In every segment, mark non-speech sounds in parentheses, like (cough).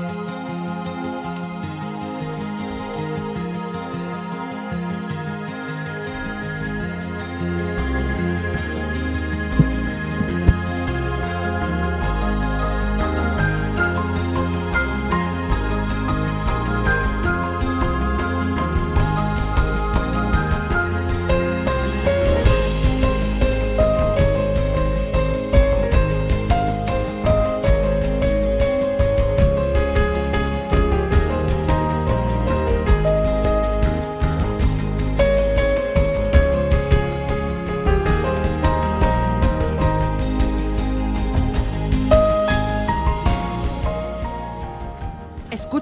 Bye.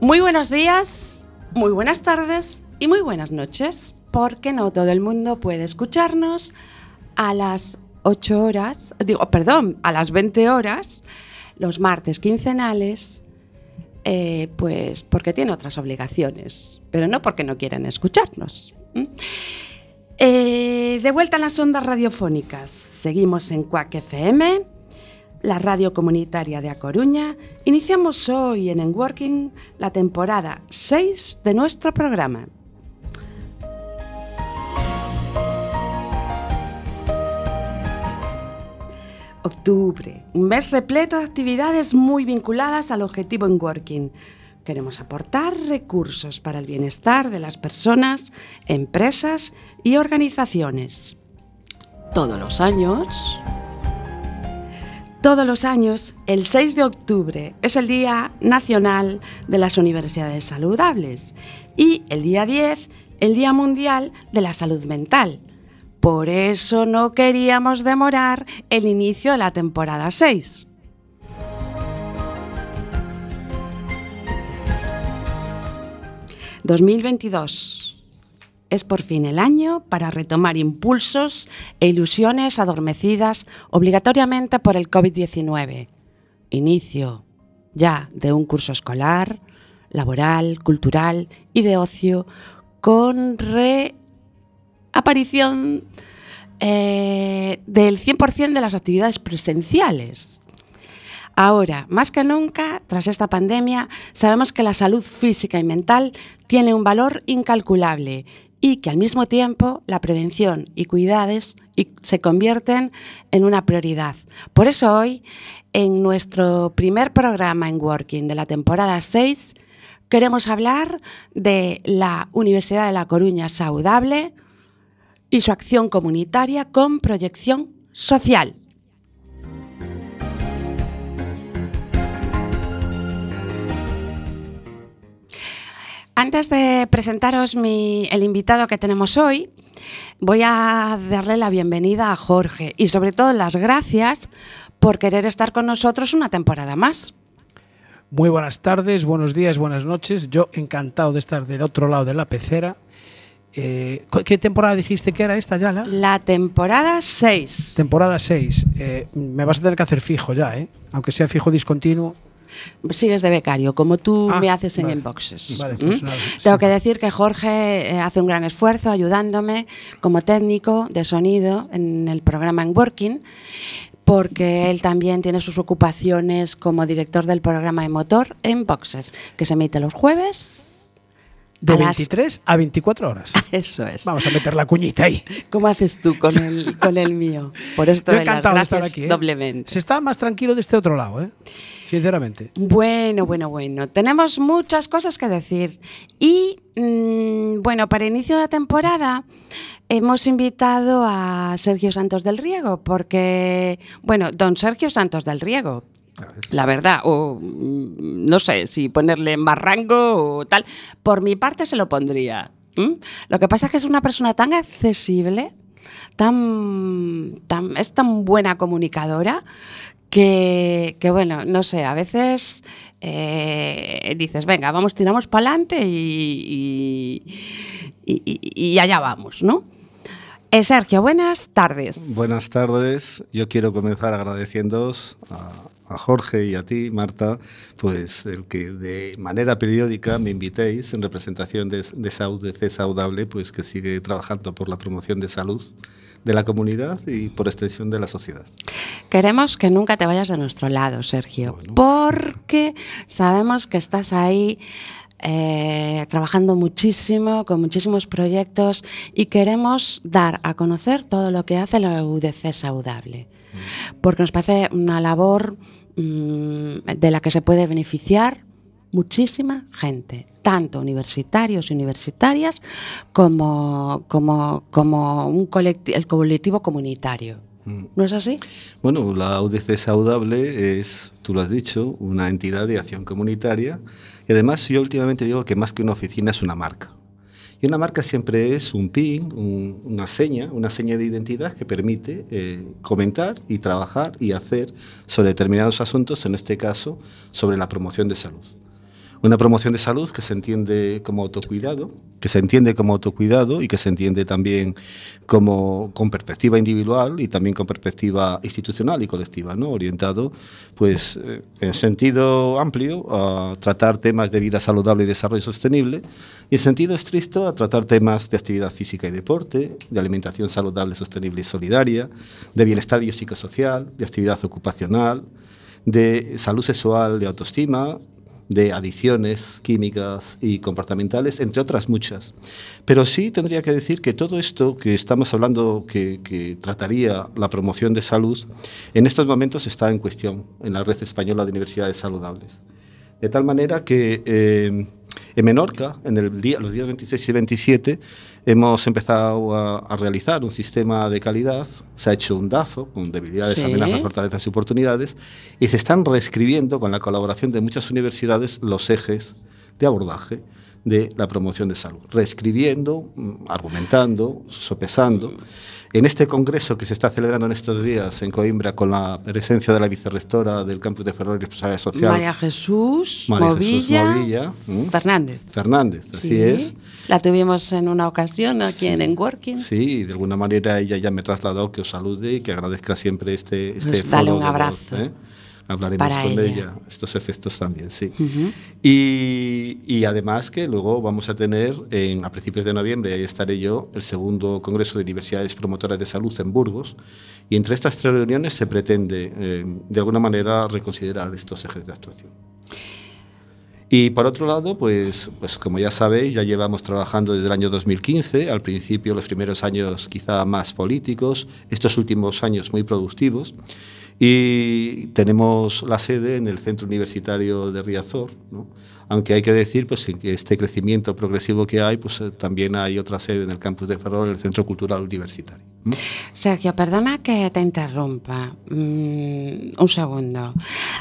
Muy buenos días, muy buenas tardes y muy buenas noches, porque no todo el mundo puede escucharnos a las 8 horas, digo, perdón, a las 20 horas, los martes quincenales, eh, pues porque tiene otras obligaciones, pero no porque no quieran escucharnos. Eh, de vuelta en las ondas radiofónicas, seguimos en Cuac FM, la radio comunitaria de A Coruña. Iniciamos hoy en En Working la temporada 6 de nuestro programa. Octubre, un mes repleto de actividades muy vinculadas al objetivo en Working. Queremos aportar recursos para el bienestar de las personas, empresas y organizaciones. Todos los años, todos los años, el 6 de octubre es el Día Nacional de las Universidades Saludables y el día 10, el Día Mundial de la Salud Mental. Por eso no queríamos demorar el inicio de la temporada 6. ...2022... Es por fin el año para retomar impulsos e ilusiones adormecidas obligatoriamente por el COVID-19. Inicio ya de un curso escolar, laboral, cultural y de ocio con reaparición eh, del 100% de las actividades presenciales. Ahora, más que nunca, tras esta pandemia, sabemos que la salud física y mental tiene un valor incalculable y que al mismo tiempo la prevención y cuidados y se convierten en una prioridad. Por eso hoy, en nuestro primer programa en Working de la temporada 6, queremos hablar de la Universidad de La Coruña Saudable y su acción comunitaria con proyección social. Antes de presentaros mi- el invitado que tenemos hoy, voy a darle la bienvenida a Jorge y sobre todo las gracias por querer estar con nosotros una temporada más. Muy buenas tardes, buenos días, buenas noches. Yo encantado de estar del otro lado de la pecera. Eh, ¿cu- ¿Qué temporada dijiste que era esta ya? La La temporada 6. temporada 6. Eh, me vas a tener que hacer fijo ya, ¿eh? aunque sea fijo discontinuo. Sigues de becario, como tú Ah, me haces en vale. Inboxes. Vale, ¿Mm? pues nada, Tengo sí. que decir que Jorge eh, hace un gran esfuerzo ayudándome como técnico de sonido en el programa En Working, porque él también tiene sus ocupaciones como director del programa de motor en Boxes, que se emite los jueves. De a las- 23 a 24 horas. (laughs) Eso es. Vamos a meter la cuñita ahí. ¿Cómo haces tú con el, con el mío? Por esto Yo de las encantado de estar aquí. ¿eh? doblemente. Se está más tranquilo de este otro lado, ¿eh? Sinceramente. Bueno, bueno, bueno. Tenemos muchas cosas que decir. Y mm, bueno, para inicio de temporada hemos invitado a Sergio Santos del Riego, porque, bueno, don Sergio Santos del Riego. La verdad, o mm, no sé si ponerle más rango o tal. Por mi parte se lo pondría. Lo que pasa es que es una persona tan accesible, tan, tan, es tan buena comunicadora que, bueno, no sé, a veces eh, dices, venga, vamos, tiramos para adelante y, y, allá vamos, ¿no? Eh, Sergio, buenas tardes. Buenas tardes. Yo quiero comenzar agradeciéndoos a, Jorge y a ti, Marta, pues el que de manera periódica me invitéis en representación de, de esa UDC Saudable, pues que sigue trabajando por la promoción de salud de la comunidad y por extensión de la sociedad. Queremos que nunca te vayas de nuestro lado, Sergio, bueno. porque sabemos que estás ahí eh, trabajando muchísimo, con muchísimos proyectos y queremos dar a conocer todo lo que hace la UDC Saudable, porque nos parece una labor mmm, de la que se puede beneficiar muchísima gente, tanto universitarios y universitarias como, como, como un colectivo, el colectivo comunitario. ¿No es así? Bueno, la UDC Saudable es, tú lo has dicho, una entidad de acción comunitaria y además yo últimamente digo que más que una oficina es una marca. Y una marca siempre es un PIN, un, una seña, una seña de identidad que permite eh, comentar y trabajar y hacer sobre determinados asuntos, en este caso sobre la promoción de salud. Una promoción de salud que se entiende como autocuidado, que se entiende como autocuidado y que se entiende también como con perspectiva individual y también con perspectiva institucional y colectiva, ¿no? orientado pues eh, en sentido amplio a tratar temas de vida saludable y desarrollo sostenible y en sentido estricto a tratar temas de actividad física y deporte, de alimentación saludable, sostenible y solidaria, de bienestar biopsicosocial, de actividad ocupacional, de salud sexual, de autoestima de adicciones químicas y comportamentales, entre otras muchas. Pero sí tendría que decir que todo esto que estamos hablando, que, que, trataría la promoción de salud, en estos momentos está en cuestión en la red española de universidades saludables. De tal manera que eh, en Menorca, en el día, los días 26 y 27, hemos empezado a, a, realizar un sistema de calidad, se ha hecho un DAFO con debilidades, sí. amenazas, fortalezas y oportunidades, y se están reescribiendo con la colaboración de muchas universidades los ejes de abordaje de la promoción de salud, reescribiendo, argumentando, sopesando. En este congreso que se está celebrando en estos días en Coimbra con la presencia de la vicerrectora del campus de Ferrol y Responsabilidad Social, María Jesús María Movilla, Jesús Movilla Fernández. Fernández, así sí. es. La tuvimos en una ocasión aquí sí. en Working. Sí, de alguna manera ella ya me trasladó que os salude y que agradezca siempre este, este pues foro. Dale un abrazo. ¿eh? Hablaremos Para con ella. ella. estos efectos también, sí. Uh -huh. y, y, además que luego vamos a tener en, a principios de noviembre, ahí estaré yo, el segundo Congreso de Universidades Promotoras de Salud en Burgos, y entre estas tres reuniones se pretende, eh, de alguna manera, reconsiderar estos ejes de actuación. Y por otro lado, pues, pues como ya sabéis, ya llevamos trabajando desde el año 2015, al principio los primeros años quizá más políticos, estos últimos años muy productivos, y tenemos la sede en el Centro Universitario de Riazor, ¿no? aunque hay que decir pues, que este crecimiento progresivo que hay, pues también hay otra sede en el campus de Ferrol, el Centro Cultural Universitario. Sergio, perdona que te interrumpa. Mm, un segundo.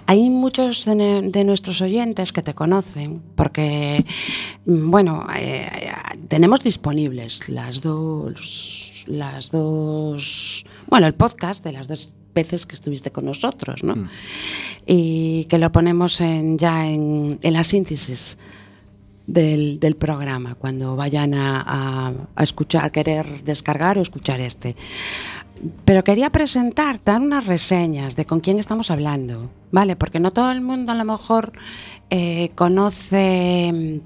Hay muchos de, nuestros oyentes que te conocen porque, bueno, eh, tenemos disponibles las dos, las dos, bueno, el podcast de las dos veces que estuviste con nosotros, ¿no? Mm. Y que lo ponemos en, ya en, en la síntesis del, del, programa, cuando vayan a, a, a, escuchar, querer descargar o escuchar este. Pero quería presentar, dar unas reseñas de con quién estamos hablando, ¿vale? Porque no todo el mundo a lo mejor eh, conoce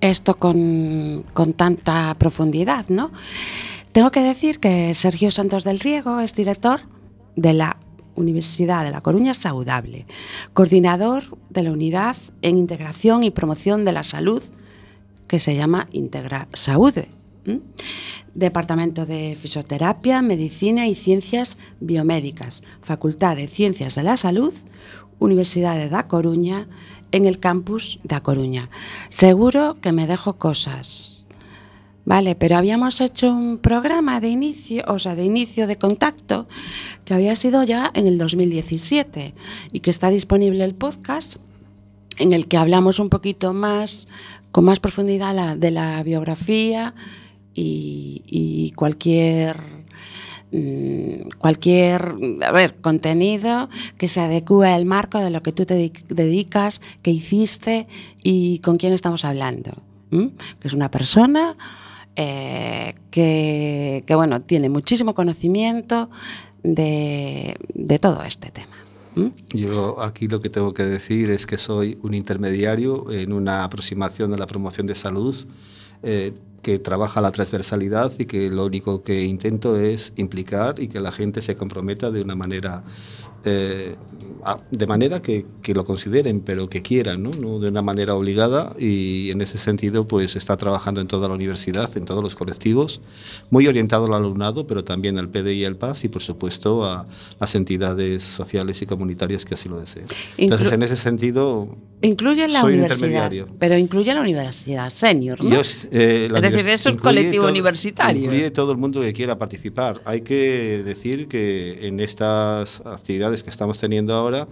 esto con, con tanta profundidad, ¿no? Tengo que decir que Sergio Santos del Riego es director de la Universidad de La Coruña Saudable, coordinador de la Unidad en Integración y Promoción de la Salud, que se llama Integra Saude. ¿Mm? Departamento de Fisioterapia, Medicina y Ciencias Biomédicas, Facultad de Ciencias de la Salud, Universidad de Da Coruña, en el campus de A Coruña. Seguro que me dejo cosas, Vale, pero habíamos hecho un programa de inicio, o sea, de inicio de contacto, que había sido ya en el 2017 y que está disponible el podcast en el que hablamos un poquito más, con más profundidad la, de la biografía y, cualquier mm, cualquier, a ver, contenido que se adecue al marco de lo que tú te di- dedicas, que hiciste y con quién estamos hablando. Que es una persona eh, que, que, bueno, tiene muchísimo conocimiento de, de todo este tema. Yo aquí lo que tengo que decir es que soy un intermediario en una aproximación de la promoción de salud eh, que trabaja la transversalidad y que lo único que intento es implicar y que la gente se comprometa de una manera eh, de manera que, que lo consideren, pero que quieran, ¿no? No de una manera obligada y en ese sentido pues está trabajando en toda la universidad, en todos los colectivos, muy orientado al alumnado, pero también al PD y al PAS y por supuesto a las entidades sociales y comunitarias que así lo deseen. Entonces Inclu- en ese sentido Incluye la soy un universidad, pero incluye la universidad senior, ¿no? Yo, eh, la Es decir, es un colectivo todo- universitario. Incluye todo el mundo que quiera participar. Hay que decir que en estas actividades que estamos teniendo ahora,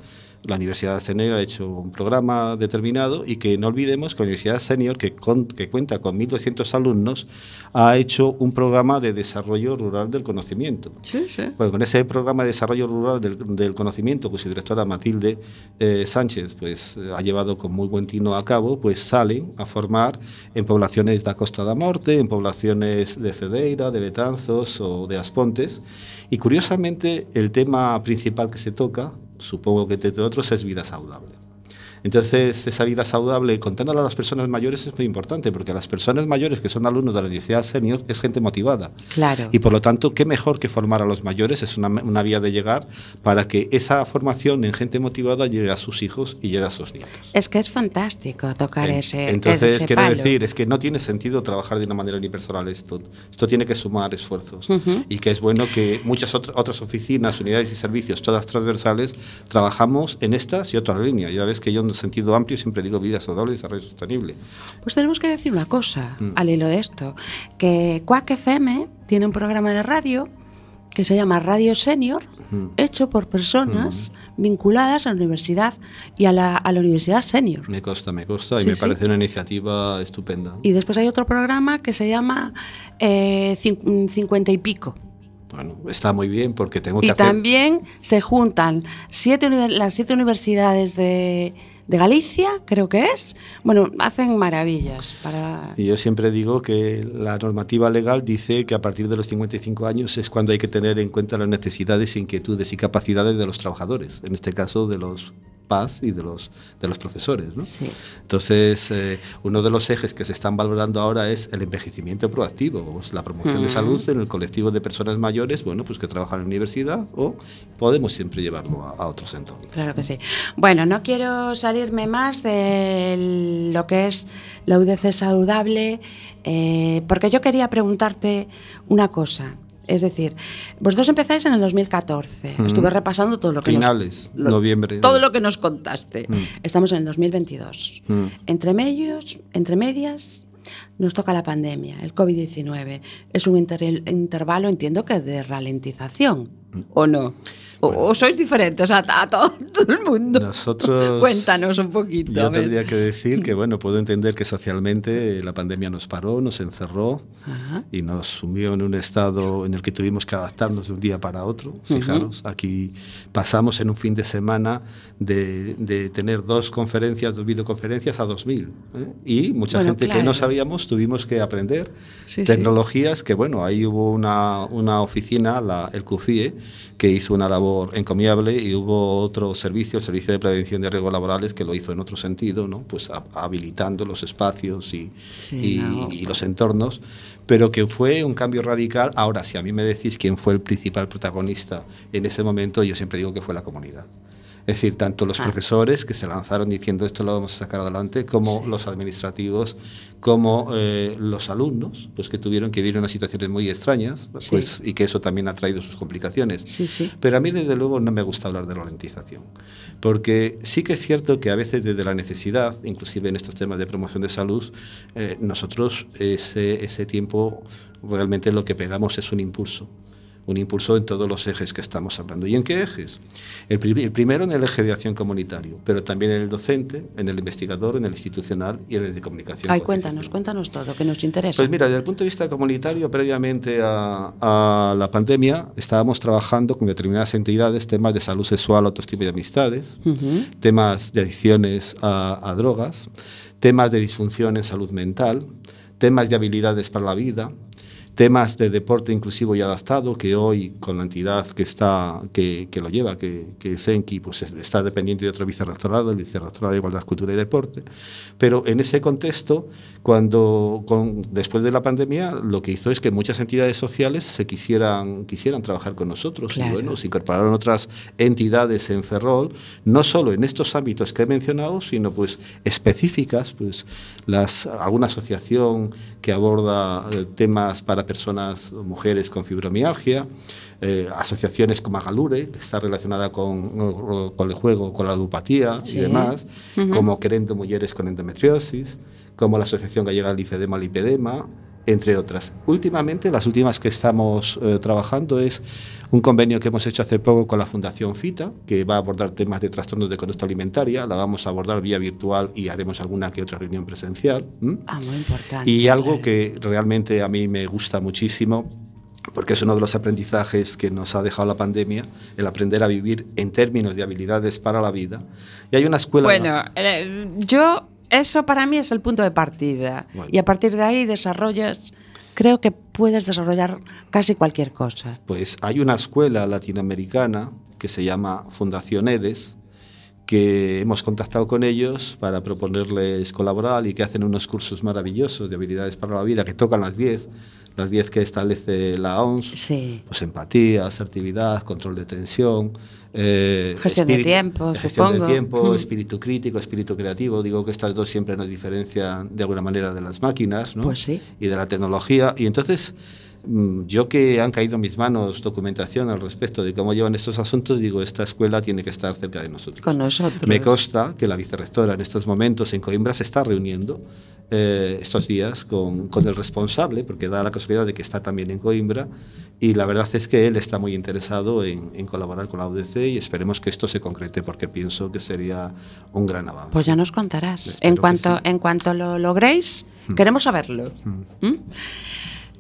la Universidad Senior ha hecho un programa determinado y que no olvidemos que la Universidad Senior, que, con- que cuenta con 1.200 alumnos, ha hecho un programa de desarrollo rural del conocimiento. Sí, sí. Bueno, con ese programa de desarrollo rural del, del conocimiento que su directora Matilde eh, Sánchez pues, ha llevado con muy buen tino a cabo, pues salen a formar en poblaciones de la Costa da Morte, en poblaciones de Cedeira, de Betanzos o de Aspontes. Y curiosamente el tema principal que se toca, supongo que entre otros, es vida saludable. Entonces, esa vida saludable, contándolo a las personas mayores, es muy importante, porque las personas mayores que son alumnos de la Universidad Senior es gente motivada. Claro. Y por lo tanto, qué mejor que formar a los mayores, es una, una vía de llegar para que esa formación en gente motivada llegue a sus hijos y llegue a sus nietos. Es que es fantástico tocar En- ese, Entonces, ese quiero palo. decir, es que no tiene sentido trabajar de una manera unipersonal esto. Esto tiene que sumar esfuerzos. Ujú. Y que es bueno que muchas otras otras oficinas, unidades y servicios, todas transversales, trabajamos en estas y otras líneas. Ya ves que yo en sentido amplio siempre digo vida saludable y desarrollo sostenible. Pues tenemos que decir una cosa Mm. al hilo de esto, que Quack FM tiene un programa de radio que se llama Radio Senior, Ujú. hecho por personas vinculadas a la universidad y a la, a la universidad senior. Me consta, me consta y Sí, me sí. parece una iniciativa estupenda. Y después hay otro programa que se llama eh, cin- 50 y pico. Bueno, está muy bien porque tengo que Y hacer... también se juntan siete las siete universidades de, de Galicia, creo que es. Bueno, hacen maravillas para... Y yo siempre digo que la normativa legal dice que a partir de los 55 años es cuando hay que tener en cuenta las necesidades, inquietudes y capacidades de los trabajadores, en este caso de los PAS y de los, de los profesores. ¿no? Sí. Entonces, eh, uno de los ejes que se están valorando ahora es el envejecimiento proactivo, la promoción de Mm. salud en el colectivo de personas mayores, bueno, pues que trabajan en la universidad o podemos siempre llevarlo a, a otros entornos. Claro que sí. Bueno, no quiero salirme más de lo que es la UDC saludable, eh, porque yo quería preguntarte una cosa. Es decir, vosotros empezáis en el 2014. Ujú. Estuve repasando todo lo que Finales, nos, lo- noviembre. Todo lo que nos contaste. Mm. Estamos en el 2022. Mm. Entre medios, entre medias, nos toca la pandemia, el COVID-19. Es un inter- intervalo, entiendo que de ralentización, ¿o no? O, o sois diferentes a, a todo, (laughs) todo el mundo. Nosotros- (laughs) Cuéntanos un poquito. Yo tendría que decir que, (laughs) bueno, puedo entender que socialmente la pandemia nos paró, nos encerró Ajá. y nos sumió en un estado en el que tuvimos que adaptarnos de un día para otro. Fijaros, aquí pasamos en un fin de semana de, de tener dos conferencias, dos videoconferencias a 2000. ¿eh? Y mucha Bueno, gente que claro. no sabíamos tuvimos que aprender Sí, sí. tecnologías que, bueno, ahí hubo una, una oficina, la, el CUFIE, que hizo una labor encomiable y hubo otro servicio, el Servicio de Prevención de Riesgos Laborales, que lo hizo en otro sentido, ¿no? pues a- habilitando los espacios y, Sí, y- no. y los entornos, pero que fue un cambio radical. Ahora, si a mí me decís quién fue el principal protagonista en ese momento, yo siempre digo que fue la comunidad. Es decir, tanto los Ah. profesores que se lanzaron diciendo esto lo vamos a sacar adelante, como Sí. los administrativos, como eh, los alumnos, pues que tuvieron que vivir unas situaciones muy extrañas, Sí. pues, y que eso también ha traído sus complicaciones. Sí, sí. Pero a mí, desde luego, no me gusta hablar de ralentización. Porque sí que es cierto que a veces, desde la necesidad, inclusive en estos temas de promoción de salud, eh, nosotros ese, ese tiempo realmente lo que pegamos es un impulso. Un impulso en todos los ejes que estamos hablando. ¿Y en qué ejes? El, pri- el primero en el eje de acción comunitario, pero también en el docente, en el investigador, en el institucional y en el de comunicación. Ay, cuéntanos, cuéntanos todo, que nos interesa. Pues mira, desde el punto de vista comunitario, previamente a, a la pandemia, estábamos trabajando con determinadas entidades temas de salud sexual, autoestima y amistades, temas de adicciones a, a drogas, temas de disfunción en salud mental, temas de habilidades para la vida, temas de deporte inclusivo y adaptado, que hoy con la entidad que, está, que, que lo lleva, que, que es Enki, pues es- está dependiente de otro vicerrectorado, el vicerrectorado de Igualdad, Cultura y Deporte. Pero en ese contexto, cuando con- después de la pandemia, lo que hizo es que muchas entidades sociales se quisieran, quisieran trabajar con nosotros. Claro. Y bueno, se incorporaron otras entidades en Ferrol, no solo en estos ámbitos que he mencionado, sino pues específicas, pues las, alguna asociación que aborda eh, temas para personas, mujeres con fibromialgia, eh, asociaciones como Agalure, que está relacionada con, con el juego, con la ludopatía Sí. y demás, como Querendo Mujeres con Endometriosis, como la Asociación Gallega Lipedema Lipedema, entre otras. Últimamente, las últimas que estamos eh, trabajando es un convenio que hemos hecho hace poco con la Fundación FITA, que va a abordar temas de trastornos de conducta alimentaria, la vamos a abordar vía virtual y haremos alguna que otra reunión presencial. Ah, muy importante. Y algo claro. que realmente a mí me gusta muchísimo, porque es uno de los aprendizajes que nos ha dejado la pandemia, el aprender a vivir en términos de habilidades para la vida. Y hay una escuela... Bueno, eh, yo, eso para mí es el punto de partida. Bueno. Y a partir de ahí desarrollas, creo que puedes desarrollar casi cualquier cosa. Pues hay una escuela latinoamericana que se llama Fundación EDES, que hemos contactado con ellos para proponerles colaborar y que hacen unos cursos maravillosos de habilidades para la vida que tocan las 10, las 10 que establece la OMS. Sí. Pues empatía, asertividad, control de tensión, eh, Gestión de tiempo, gestión supongo. de tiempo, Mm. espíritu crítico, espíritu creativo. Digo que estas dos siempre nos diferencian de alguna manera de las máquinas, ¿no? Pues sí. Y de la tecnología. Y entonces, yo que han caído en mis manos documentación al respecto de cómo llevan estos asuntos, digo, esta escuela tiene que estar cerca de nosotros. Con nosotros. Me consta que la vicerrectora en estos momentos en Coimbra se está reuniendo eh, estos días con, con el responsable, porque da la casualidad de que está también en Coimbra, y la verdad es que él está muy interesado en, en colaborar con la UDC y esperemos que esto se concrete, porque pienso que sería un gran avance. Pues ya nos contarás. Espero En cuanto, sí. en cuanto lo logréis, queremos saberlo. ¿Mm?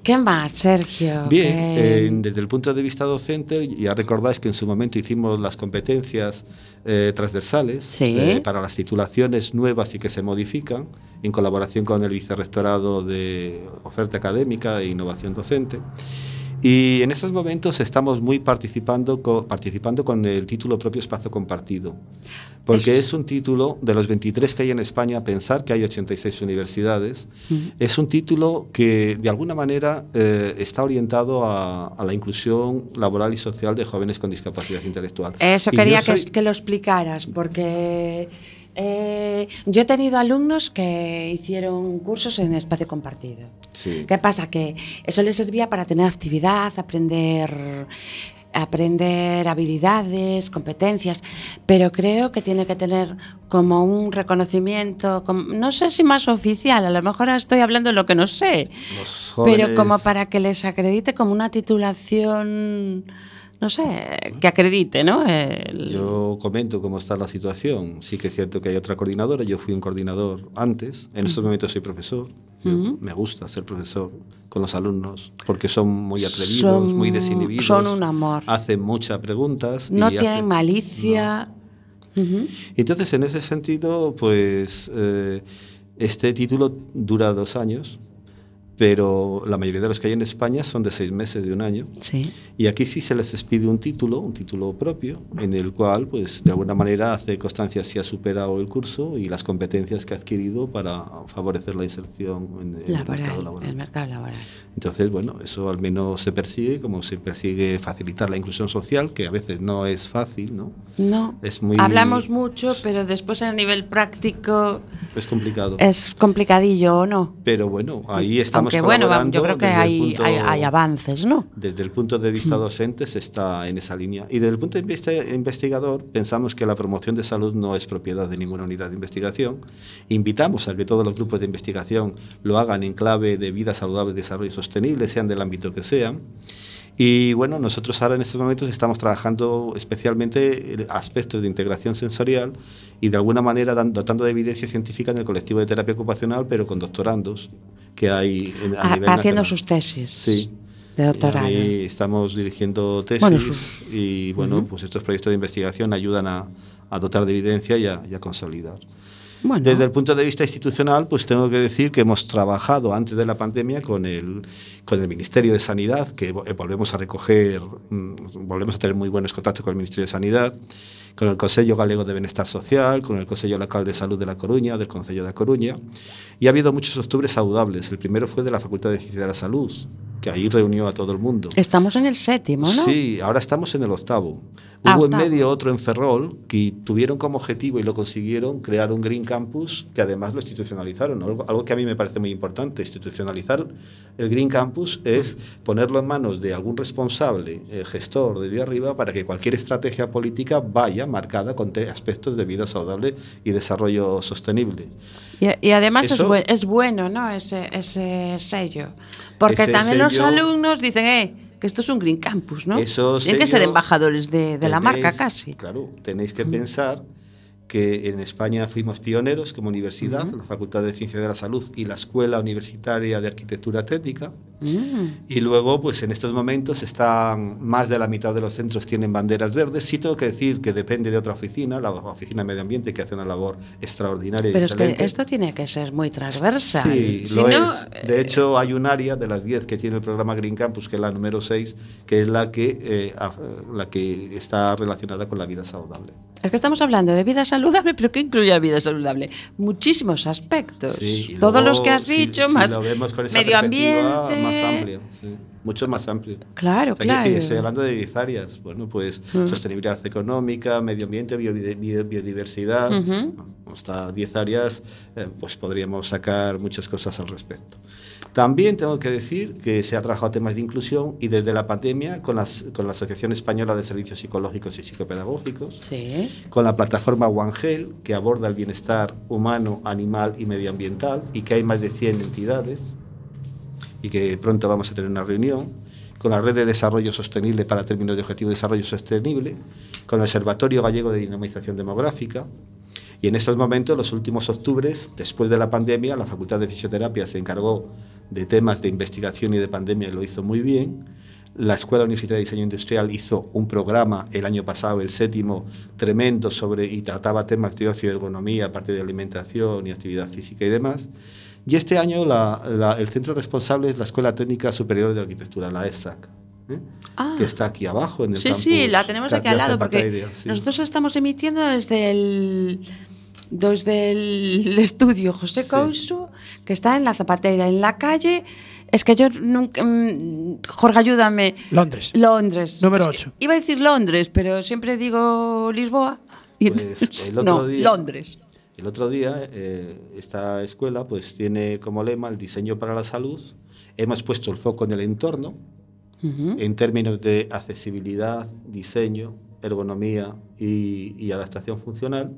¿Qué más, Sergio? Bien, ¿Qué- eh, desde el punto de vista docente, ya recordáis que en su momento hicimos las competencias eh, transversales Sí. eh, para las titulaciones nuevas y que se modifican en colaboración con el Vicerrectorado de Oferta Académica e Innovación Docente. Y en estos momentos estamos muy participando, co- participando con el título propio Espacio Compartido, porque Es- es un título de los 23 que hay en España, pensar que hay 86 universidades, es un título que de alguna manera eh, está orientado a, a la inclusión laboral y social de jóvenes con discapacidad intelectual. Eso Y quería que lo explicaras, porque eh, yo he tenido alumnos que hicieron cursos en espacio compartido. Sí. ¿Qué pasa? Que eso les servía para tener actividad, aprender aprender habilidades, competencias, pero creo que tiene que tener como un reconocimiento, como- no sé si más oficial, a lo mejor estoy hablando de lo que no sé, Los pero jóvenes- como para que les acredite como una titulación, no sé, que acredite, ¿no? El- Yo comento cómo está la situación. Sí que es cierto que hay otra coordinadora. Yo fui un coordinador antes. En estos momentos soy profesor. Yo- Ujú. Me gusta ser profesor con los alumnos porque son muy atrevidos, Son- muy desinhibidos. son un amor. Hacen muchas preguntas. no y tienen hacen- malicia. Ujú. Entonces, en ese sentido, pues eh, este título dura dos años, pero la mayoría de los que hay en España son de seis meses, de un año. Sí. Y aquí sí se les expide un título, un título propio, en el cual, pues, de alguna manera hace constancia si ha superado el curso y las competencias que ha adquirido para favorecer la inserción en el mercado Laboral, laboral. el mercado laboral. Entonces, bueno, eso al menos se persigue, como se persigue facilitar la inclusión social, que a veces no es fácil, ¿no? No. Es muy- Hablamos mucho, pero después a nivel práctico Es complicado. es complicadillo o no. Pero bueno, ahí estamos Aunque bueno, yo creo que hay, punto- hay, hay avances, ¿no? Desde el punto de vista docente se está en esa línea. Y desde el punto de vista investigador pensamos que la promoción de salud no es propiedad de ninguna unidad de investigación. Invitamos a que todos los grupos de investigación lo hagan en clave de vida saludable desarrollo sostenible, sean del ámbito que sean. Y bueno, nosotros ahora en estos momentos estamos trabajando especialmente en aspectos de integración sensorial y de alguna manera dotando de evidencia científica en el colectivo de terapia ocupacional, pero con doctorandos que hay en, a Ha- nivel haciendo nacional. sus tesis Sí. de Y doctorado. ahí estamos dirigiendo tesis Bueno, sus- y bueno, pues estos proyectos de investigación ayudan a, a dotar de evidencia y a, y a consolidar. Bueno, Desde el punto de vista institucional, pues tengo que decir que hemos trabajado antes de la pandemia con el, con el Ministerio de Sanidad, que eh, volvemos a recoger, mm, volvemos a tener muy buenos contactos con el Ministerio de Sanidad, con el Consejo Galego de Bienestar Social, con el Consejo Local de Salud de La Coruña, del Consejo de La Coruña, y ha habido muchos octubres saludables. El primero fue de la Facultad de Ciencias de la Salud, que ahí reunió a todo el mundo. estamos en el séptimo, ¿no? Sí, ahora estamos en el octavo. Ah, Hubo en medio otro en Ferrol que tuvieron como objetivo y lo consiguieron crear un Green Campus que además lo institucionalizaron. Algo, algo que a mí me parece muy importante. Institucionalizar el Green Campus es ponerlo en manos de algún responsable, eh, gestor de arriba, para que cualquier estrategia política vaya marcada con tres aspectos de vida saludable y desarrollo sostenible. Y, y además es, Eso- buen- es bueno, ¿no? Ese, ese sello. Porque Ese también los sello- alumnos dicen, eh, que esto es un Green Campus, ¿no? Eso Tienen que ser embajadores de, de la marca casi. Claro, tenéis que pensar que en España fuimos pioneros como universidad, la Facultad de Ciencias de la Salud y la Escuela Universitaria de Arquitectura Técnica. Mm. Y luego, pues en estos momentos están más de la mitad de los centros tienen banderas verdes. Sí tengo que decir que depende de otra oficina, la oficina de Medio Ambiente, que hace una labor extraordinaria. y Pero es excelente. que esto tiene que ser muy transversal. Sí, Si lo no, es. De hecho, hay un área de las 10 que tiene el programa Green Campus, que es la número 6, que es la que, eh, la que está relacionada con la vida saludable. Es que estamos hablando de vida saludable, pero ¿qué incluye la vida saludable? Muchísimos aspectos. Sí, y Todos luego, los que has si- dicho, si más esa medio ambiente. Más amplio, sí, mucho más amplio. Claro, O sea, claro. decir, estoy hablando de 10 áreas. Bueno, pues Mm. sostenibilidad económica, medio ambiente, biodi- bio- biodiversidad. Hasta 10 áreas, eh, pues podríamos sacar muchas cosas al respecto. También tengo que decir que se ha trabajado temas de inclusión y desde la pandemia con, las, con la Asociación Española de Servicios Psicológicos y Psicopedagógicos, Sí. con la plataforma One Health, que aborda el bienestar humano, animal y medioambiental, y que hay más de 100 entidades, y que pronto vamos a tener una reunión, con la Red de Desarrollo Sostenible para términos de Objetivo de Desarrollo Sostenible, con el Observatorio Gallego de Dinamización Demográfica, y en estos momentos, los últimos octubres, después de la pandemia, la Facultad de Fisioterapia se encargó de temas de investigación y de pandemia y lo hizo muy bien. La Escuela Universitaria de Diseño Industrial hizo un programa el año pasado, el séptimo, tremendo sobre y trataba temas de ocio y ergonomía, aparte de alimentación y actividad física y demás. Y este año la- la- el centro responsable es la Escuela Técnica Superior de Arquitectura, la ESAC, ¿eh? Ah. que está aquí abajo en el Sí, campus sí, la tenemos aquí al lado porque sí. nosotros estamos emitiendo desde el desde el estudio José Sí. Couso, que está en la Zapatera, en la calle. Es que yo nunca. mm, Jorge, ayúdame. Londres. Londres. Número Es que ocho. Iba a decir Londres, pero siempre digo Lisboa. Y Pues, el otro (laughs) no, día- Londres. El otro día, eh, esta escuela pues tiene como lema el diseño para la salud. Hemos puesto el foco en el entorno, Ujú. en términos de accesibilidad, diseño, ergonomía y, y adaptación funcional.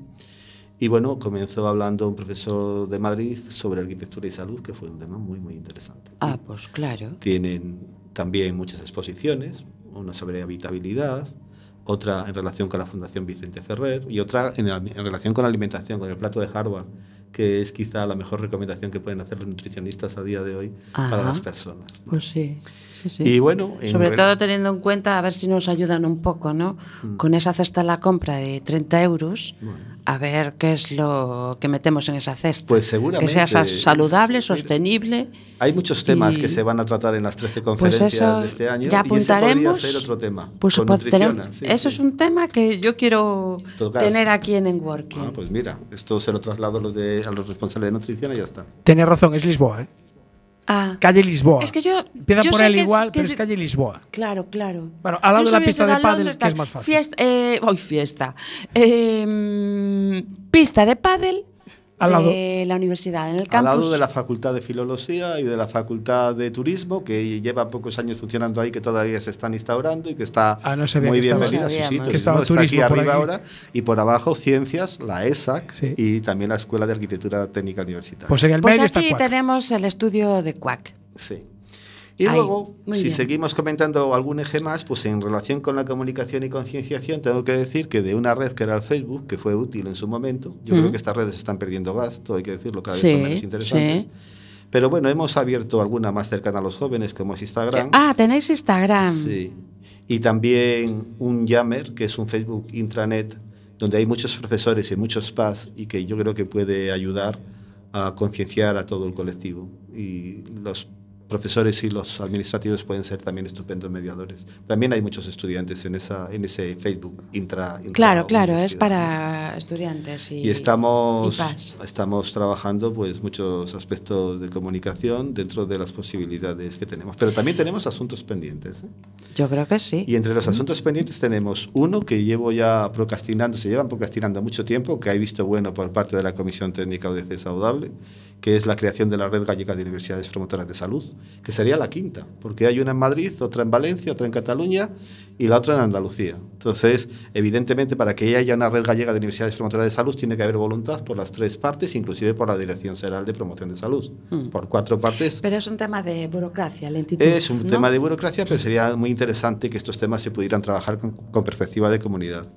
Y bueno, comenzó hablando un profesor de Madrid sobre arquitectura y salud, que fue un tema muy, muy interesante. Ah, pues claro. Tienen también muchas exposiciones, una sobre habitabilidad, otra en relación con la Fundación Vicente Ferrer y otra en, la- en relación con la alimentación, con el plato de Harvard, que es quizá la mejor recomendación que pueden hacer los nutricionistas a día de hoy para Ajá. las personas. Pues sí. sí, sí. Y bueno, en Sobre rel- todo teniendo en cuenta, a ver si nos ayudan un poco, ¿no? Con esa cesta a la compra de 30 euros, Mm. Bueno. a ver qué es lo que metemos en esa cesta. Pues seguramente Que sea sa- es- saludable, mira, sostenible. Hay muchos temas Y- que se van a tratar en las 13 Pues conferencias eso de este año ya y ese podría apuntaremos. ser otro tema. Pues con pues, nutrición, sí, eso sí. es un tema que yo quiero Tocar. tener aquí en Enworking. Ah, pues mira, esto se lo traslado a los, de, de, a los responsables de nutrición y ya está. Tenés razón, es Lisboa, ¿eh? Ah. Calle Lisboa. Es que yo. Empieza yo por sé el que igual, es, que pero es calle Lisboa. Claro, claro. Bueno, al lado yo de la pista de pádel, que es más fácil. Fiesta. Eh, hoy fiesta. Eh, pista de pádel Al lado. de la universidad, en el Al campus. lado de la Facultad de Filología y de la Facultad de Turismo, que lleva pocos años funcionando ahí, que todavía se están instaurando y que está Ah, no muy bienvenida. Sí, sí, está aquí arriba aquí. ahora. Y por abajo, Ciencias, la ESAC Sí. y también la Escuela de Arquitectura Técnica Universitaria. Pues en el Pues medio está aquí Cuac. tenemos el estudio de Quack. Sí. Y luego, si bien. seguimos comentando algún eje más, pues en relación con la comunicación y concienciación, tengo que decir que de una red que era el Facebook, que fue útil en su momento, yo creo que estas redes están perdiendo gasto, hay que decirlo, cada vez Sí, son menos interesantes. sí. Pero bueno, hemos abierto alguna más cercana a los jóvenes, como es Instagram. Ah, tenéis Instagram. Sí. Y también un Yammer, que es un Facebook intranet, donde hay muchos profesores y muchos PAS y que yo creo que puede ayudar a concienciar a todo el colectivo. Y los profesores y los administrativos pueden ser también estupendos mediadores. También hay muchos estudiantes en, esa, en ese Facebook intra, intra Claro, claro, es para estudiantes y, Y estamos, y estamos trabajando pues muchos aspectos de comunicación dentro de las posibilidades que tenemos. Pero también tenemos asuntos pendientes. ¿eh? Yo creo que sí. Y entre los asuntos pendientes tenemos uno que llevo ya procrastinando, se llevan procrastinando mucho tiempo, que he visto bueno por parte de la Comisión Técnica UDC Saudable, que es la creación de la Red Gallega de Universidades Promotoras de Salud, que sería la quinta, porque hay una en Madrid, otra en Valencia, otra en Cataluña y la otra en Andalucía. Entonces, evidentemente, para que haya una red gallega de universidades promotoras de salud, tiene que haber voluntad por las tres partes, inclusive por la Dirección General de Promoción de Salud. Mm. Por cuatro partes Pero es un tema de burocracia, lentitud. es un ¿no? tema de burocracia, pero sería muy interesante que estos temas se pudieran trabajar con, con perspectiva de comunidad.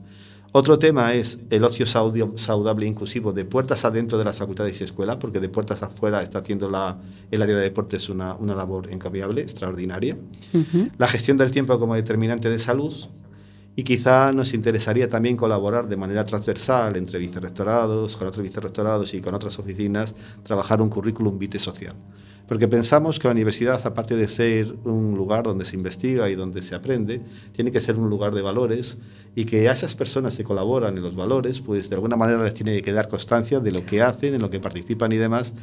Otro tema es el ocio saludable e inclusivo de puertas adentro de las facultades y escuelas, porque de puertas afuera está haciendo la, el área de deportes una, una labor encomiable, extraordinaria. La gestión del tiempo como determinante de salud. Y quizá nos interesaría también colaborar de manera transversal entre vicerrectorados, con otros vicerrectorados y con otras oficinas, trabajar un currículum vitae social. Porque pensamos que la universidad, aparte de ser un lugar donde se investiga y donde se aprende, tiene que ser un lugar de valores y que a esas personas que colaboran en los valores, pues de alguna manera les tiene que dar constancia de lo que hacen, en lo que participan y demás,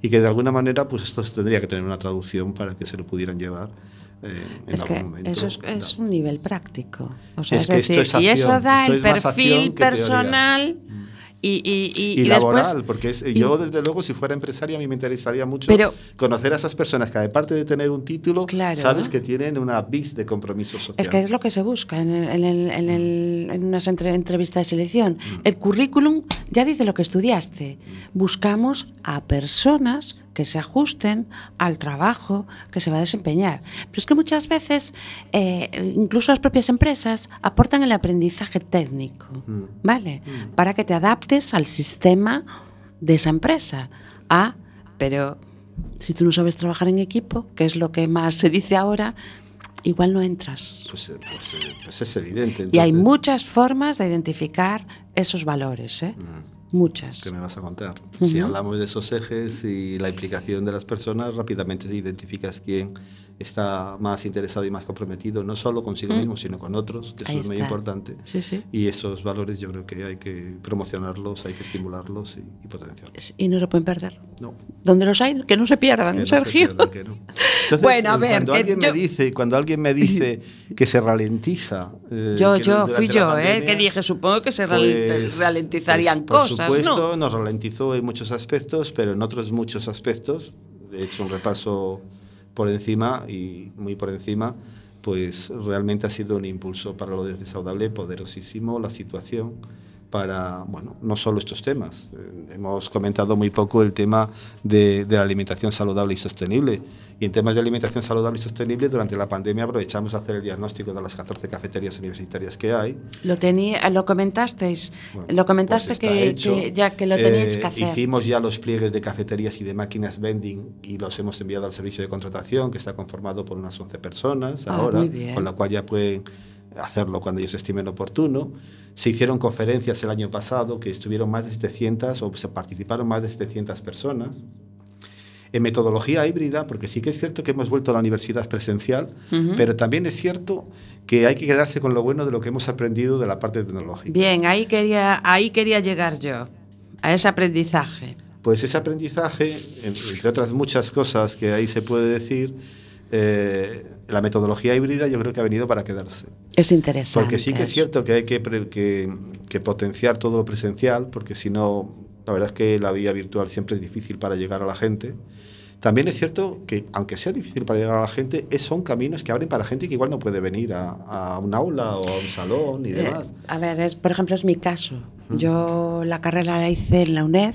y que de alguna manera, pues esto tendría que tener una traducción para que se lo pudieran llevar. eh, en Es que momento. eso es, es un nivel práctico. O sea, Es es, que esto decir, es y eso acción, da esto el acción perfil que teoría. Y, y, y, laboral, después. porque es- yo desde luego si fuera empresaria a mí me interesaría mucho Pero- conocer a esas personas que aparte de tener un título, Claro. sabes que tienen una vis de compromiso social. Es que es lo que se busca en, el- en, el- en, el- en unas entre- entrevistas de selección. Mm. El currículum ya dice lo que estudiaste. Buscamos a personas que se ajusten al trabajo que se va a desempeñar. Pero es que muchas veces, eh, incluso las propias empresas, aportan el aprendizaje técnico, Mm. ¿vale? Para que te adaptes al sistema de esa empresa. Ah, pero si tú no sabes trabajar en equipo, que es lo que más se dice ahora, igual no entras. Pues, eh, pues, eh, pues es evidente. Y hay entonces, muchas formas de identificar esos valores, ¿eh? mm, Muchas. ¿Qué me vas a contar? Si hablamos de esos ejes y la implicación de las personas, rápidamente identificas quién está más interesado y más comprometido, no solo consigo Mm. mismo, sino con otros, que eso Ahí es muy está. importante. Sí, sí. Y esos valores yo creo que hay que promocionarlos, hay que estimularlos y, y potenciarlos. Y no se pueden perder. No, Donde los hay, que no se pierdan, que no se Sergio. pierdan, que no. Entonces, (laughs) Bueno, a eh, ver, cuando que alguien yo- me dice, cuando alguien me dice (laughs) que se ralentiza, eh, yo, yo, fui yo, ¿eh? pandemia, Que dije, supongo que se pues, ralentizarían pues, cosas, Por supuesto, ¿no? nos ralentizó en muchos aspectos, pero en otros muchos aspectos, he hecho un repaso por encima y muy por encima, pues realmente ha sido un impulso para lo de Saudable poderosísimo la situación para, bueno, no solo estos temas. Eh, hemos comentado muy poco el tema de, de la alimentación saludable y sostenible. Y en temas de alimentación saludable y sostenible, durante la pandemia aprovechamos a hacer el diagnóstico de las 14 cafeterías universitarias que hay. Lo, tenía, lo comentasteis, Bueno, lo comentaste pues que, que ya que lo teníais Eh, que hacer. Hicimos ya los pliegues de cafeterías y de máquinas vending y los hemos enviado al servicio de contratación, que está conformado por unas 11 personas Ah, ahora, con la cual ya pueden hacerlo cuando ellos estimen oportuno. Se hicieron conferencias el año pasado que estuvieron más de 700 o se participaron más de 700 personas. En metodología híbrida, porque sí que es cierto que hemos vuelto a la universidad presencial, pero también es cierto que hay que quedarse con lo bueno de lo que hemos aprendido de la parte tecnológica. Bien, ahí quería, ahí quería llegar yo, a ese aprendizaje. Pues ese aprendizaje, en- entre otras muchas cosas que ahí se puede decir, eh, la metodología híbrida yo creo que ha venido para quedarse. Es interesante. Porque sí que es cierto que hay que, que, que potenciar todo lo presencial, porque si no, la verdad es que la vía virtual siempre es difícil para llegar a la gente. También es cierto que, aunque sea difícil para llegar a la gente, son caminos que abren para gente que igual no puede venir a, a un aula o a un salón y Eh, demás. a ver, es, por ejemplo, es mi caso. Yo la carrera la hice en la UNED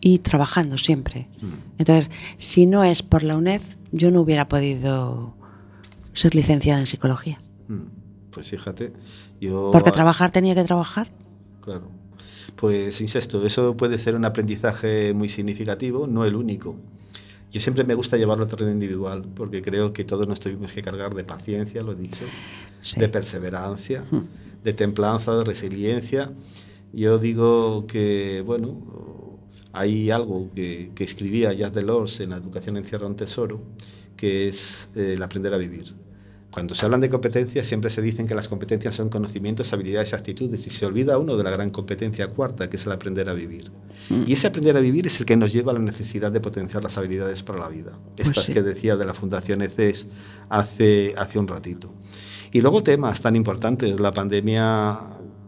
y trabajando siempre. Mm. Entonces, si no es por la UNED, yo no hubiera podido ser licenciada en psicología. Mm, Pues fíjate, yo... Porque trabajar tenía que trabajar. Claro. Pues insisto, eso puede ser un aprendizaje muy significativo, no el único. Yo siempre me gusta llevarlo a terreno individual, porque creo que todos nos tuvimos que cargar de paciencia, lo he dicho, Sí. de perseverancia, de templanza, de resiliencia. Yo digo que, bueno, hay algo que, que escribía Jacques Delors en La educación encierra un tesoro, que es eh, el aprender a vivir. Cuando se hablan de competencias, siempre se dicen que las competencias son conocimientos, habilidades y actitudes, y se olvida uno de la gran competencia cuarta, que es el aprender a vivir. Y ese aprender a vivir es el que nos lleva a la necesidad de potenciar las habilidades para la vida. Estas sí. que decía de la Fundación ECES hace, hace un ratito. Y luego temas tan importantes. La pandemia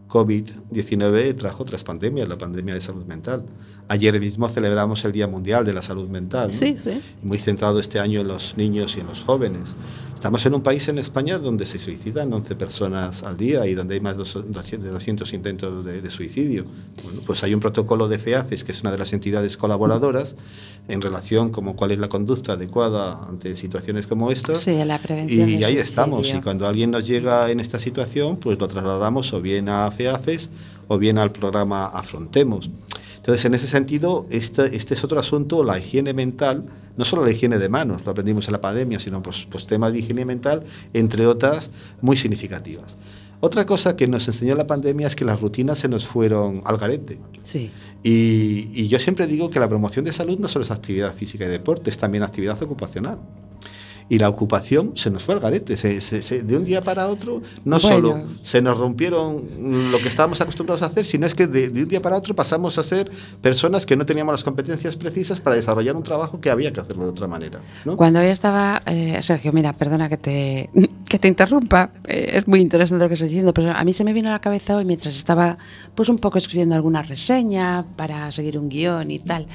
COVID-19 trajo otras pandemias, la pandemia de salud mental. Ayer mismo celebramos el Día Mundial de la Salud Mental. ¿no? Sí, sí. Muy centrado este año en los niños y en los jóvenes. Estamos en un país en España donde se suicidan 11 personas al día y donde hay más de 200 intentos de, de suicidio. Bueno, pues hay un protocolo de FEAFES, que es una de las entidades colaboradoras, en relación con cuál es la conducta adecuada ante situaciones como esta. Sí, la prevención. Y ahí estamos. suicidio. Y cuando alguien nos llega en esta situación, pues lo trasladamos o bien a O bien al programa Afrontemos. Entonces, en ese sentido, este, este es otro asunto, la higiene mental, no solo la higiene de manos, lo aprendimos en la pandemia, sino pues, pues temas de higiene mental, entre otras, muy significativas. Otra cosa que nos enseñó la pandemia es que las rutinas se nos fueron al garete. Sí. Y, y yo siempre digo que la promoción de salud no solo es actividad física y deporte, es también actividad ocupacional. Y la ocupación se nos fue al garete. Se- se- se- de un día para otro, no Bueno. solo se nos rompieron lo que estábamos acostumbrados a hacer, sino es que de, de un día para otro pasamos a ser personas que no teníamos las competencias precisas para desarrollar un trabajo que había que hacerlo de otra manera. ¿no? Cuando yo estaba, eh, Sergio, mira, perdona que te, (laughs) que te interrumpa, eh, es muy interesante lo que estás diciendo, pero a mí se me vino a la cabeza hoy mientras estaba pues un poco escribiendo alguna reseña para seguir un guion y tal,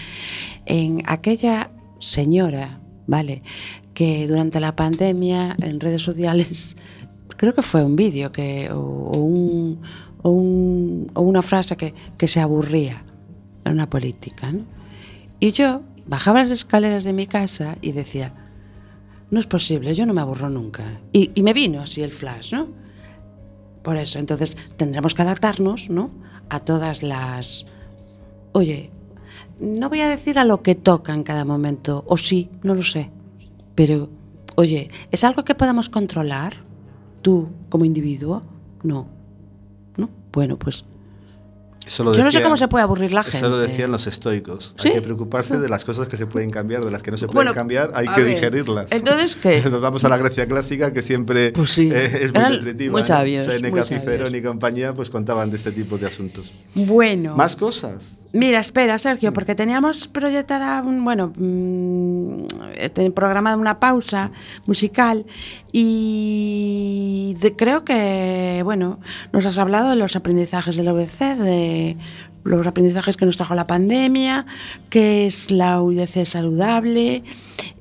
en aquella señora, ¿vale? Que durante la pandemia en redes sociales, creo que fue un vídeo que, o, o un, o, un- o una frase que, que se aburría, era una política, ¿no? Y yo bajaba las escaleras de mi casa y decía, no es posible, yo no me aburro nunca. Y, y me vino así el flash, ¿no? Por eso, entonces tendremos que adaptarnos, ¿no? A todas las... Oye, no voy a decir a lo que toca en cada momento, o sí, no lo sé. Pero, oye, ¿es algo que podamos controlar? ¿Tú como individuo? No. ¿No? Bueno, pues Eso lo yo no sé cómo se puede aburrir la gente. Eso lo decían los estoicos. ¿Sí? Hay que preocuparse de las cosas que se pueden cambiar, de las que no se pueden Bueno, cambiar, hay que ver, digerirlas. entonces, ¿qué? (laughs) Nos vamos a la Grecia clásica, que siempre Pues sí, eh, es muy nutritiva. muy ¿no? sabios, Séneca, muy Cicerón y compañía pues contaban de este tipo de asuntos. Bueno. Más cosas. Mira, espera, Sergio, porque teníamos proyectada, un, bueno, mm, programada una pausa musical y creo que, bueno, nos has hablado de los aprendizajes del OBC, de los aprendizajes que nos trajo la pandemia, que es la UIDC saludable,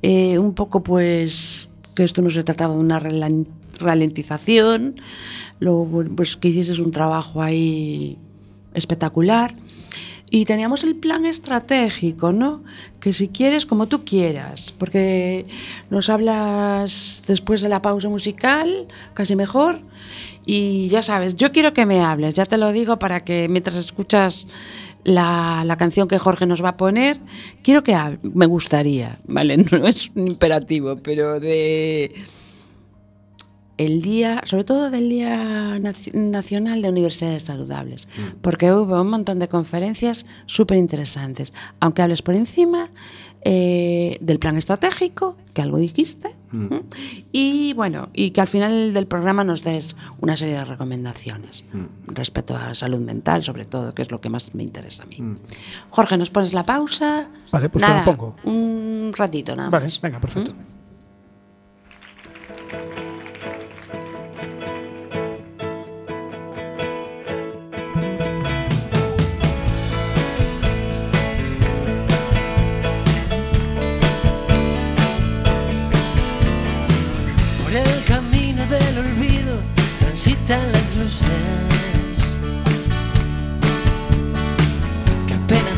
eh, un poco pues que esto no se trataba de una ralentización, luego pues que hiciste un trabajo ahí espectacular. Y teníamos el plan estratégico, ¿no? Que si quieres, como tú quieras, porque nos hablas después de la pausa musical, casi mejor. Y ya sabes, yo quiero que me hables, ya te lo digo, para que mientras escuchas la, la canción que Jorge nos va a poner, quiero que hable, me gustaría, ¿vale? (laughs) No es un imperativo, pero de el día, sobre todo del Día Naci- Nacional de Universidades Saludables, porque hubo un montón de conferencias súper interesantes, aunque hables por encima eh, del plan estratégico, que algo dijiste, ¿m? y bueno, y que al final del programa nos des una serie de recomendaciones respecto a salud mental, sobre todo, que es lo que más me interesa a mí. Jorge, ¿nos pones la pausa? Vale, pues te la nada, pongo. Un ratito nada Vale, más. venga, perfecto.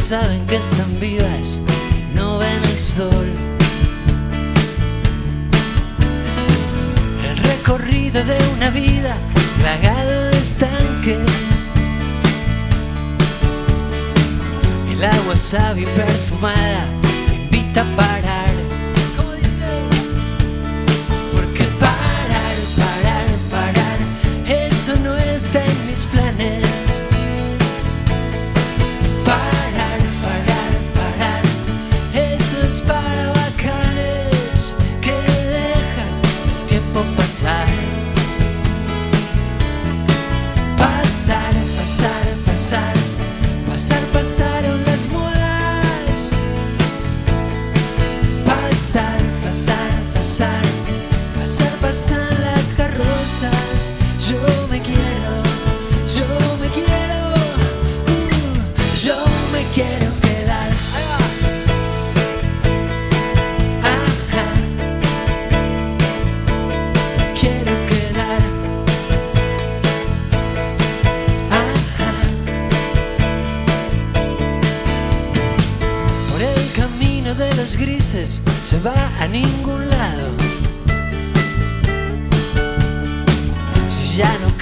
Saben que están vivas, no ven el sol. El recorrido de una vida plagado de estanques. El agua sabia y perfumada invita a parar.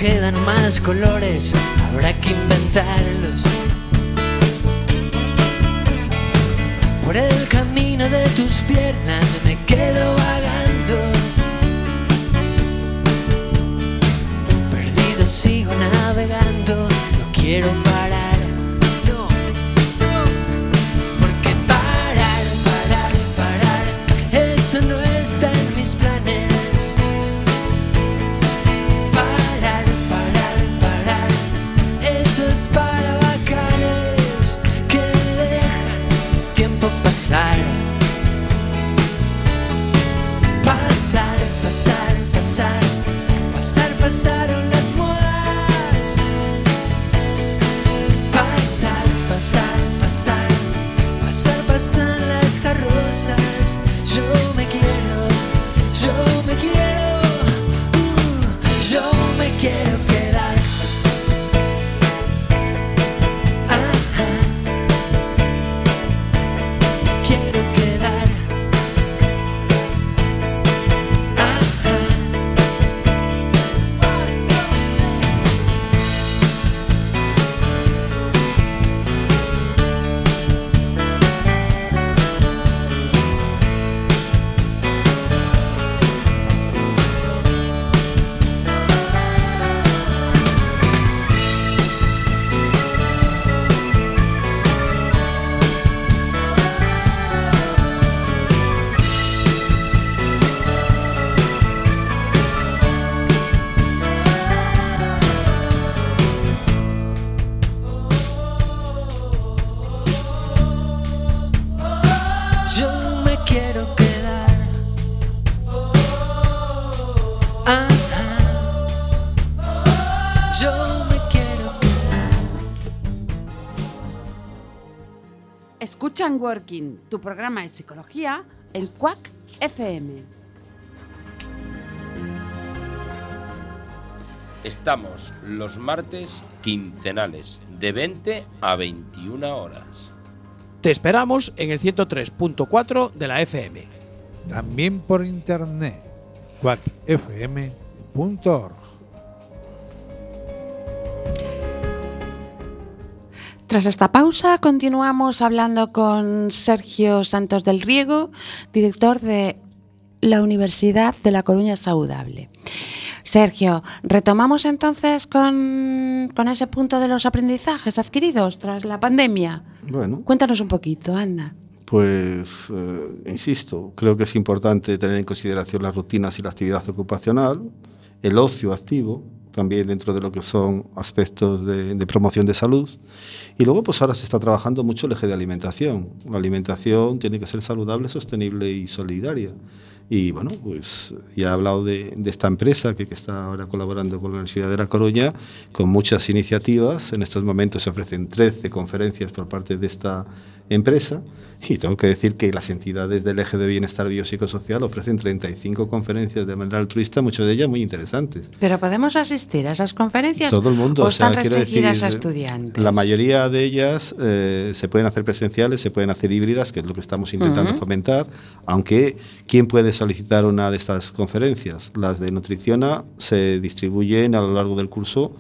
Quedan más colores, habrá que inventarlos. Por el camino de tus piernas me quedo vagando. Perdido sigo navegando, no quiero parar. sunlight. Working, tu programa de psicología, el Quack FM. Estamos los martes quincenales de 20 a 21 horas. Te esperamos en el 103.4 de la FM. También por internet. quackfm.org. Tras esta pausa, continuamos hablando con Sergio Santos del Riego, director de la Universidad de La Coruña Saudable. Sergio, retomamos entonces con, con ese punto de los aprendizajes adquiridos tras la pandemia. Bueno, Cuéntanos un poquito, anda. Pues, eh, insisto, creo que es importante tener en consideración las rutinas y la actividad ocupacional, el ocio activo, también dentro de lo que son aspectos de, promoción de salud. Y luego, pues ahora se está trabajando mucho el eje de alimentación. La alimentación tiene que ser saludable, sostenible y solidaria. Y bueno, pues ya he hablado de, de esta empresa que, que está ahora colaborando con la Universidad de La Coruña, con muchas iniciativas. En estos momentos se ofrecen 13 conferencias por parte de esta empresa y tengo que decir que las entidades del eje de bienestar biopsicosocial ofrecen 35 conferencias de manera altruista, muchas de ellas muy interesantes. Pero podemos asistir a esas conferencias Todo el mundo, o o sea, están restringidas decir, a estudiantes. La mayoría de ellas eh, se pueden hacer presenciales, se pueden hacer híbridas, que es lo que estamos intentando Ujú. fomentar, aunque ¿quién puede solicitar una de estas conferencias? Las de Nutriciona se distribuyen a lo largo del curso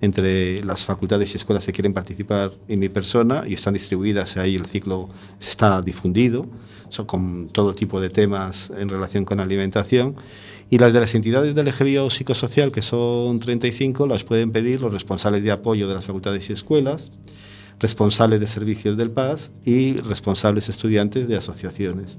entre las facultades y escuelas que quieren participar en mi persona y están distribuidas, ahí el ciclo está difundido, son con todo tipo de temas en relación con alimentación. Y las de las entidades del eje biopsicosocial, que son 35, las pueden pedir los responsables de apoyo de las facultades y escuelas, responsables de servicios del PAS y responsables estudiantes de asociaciones.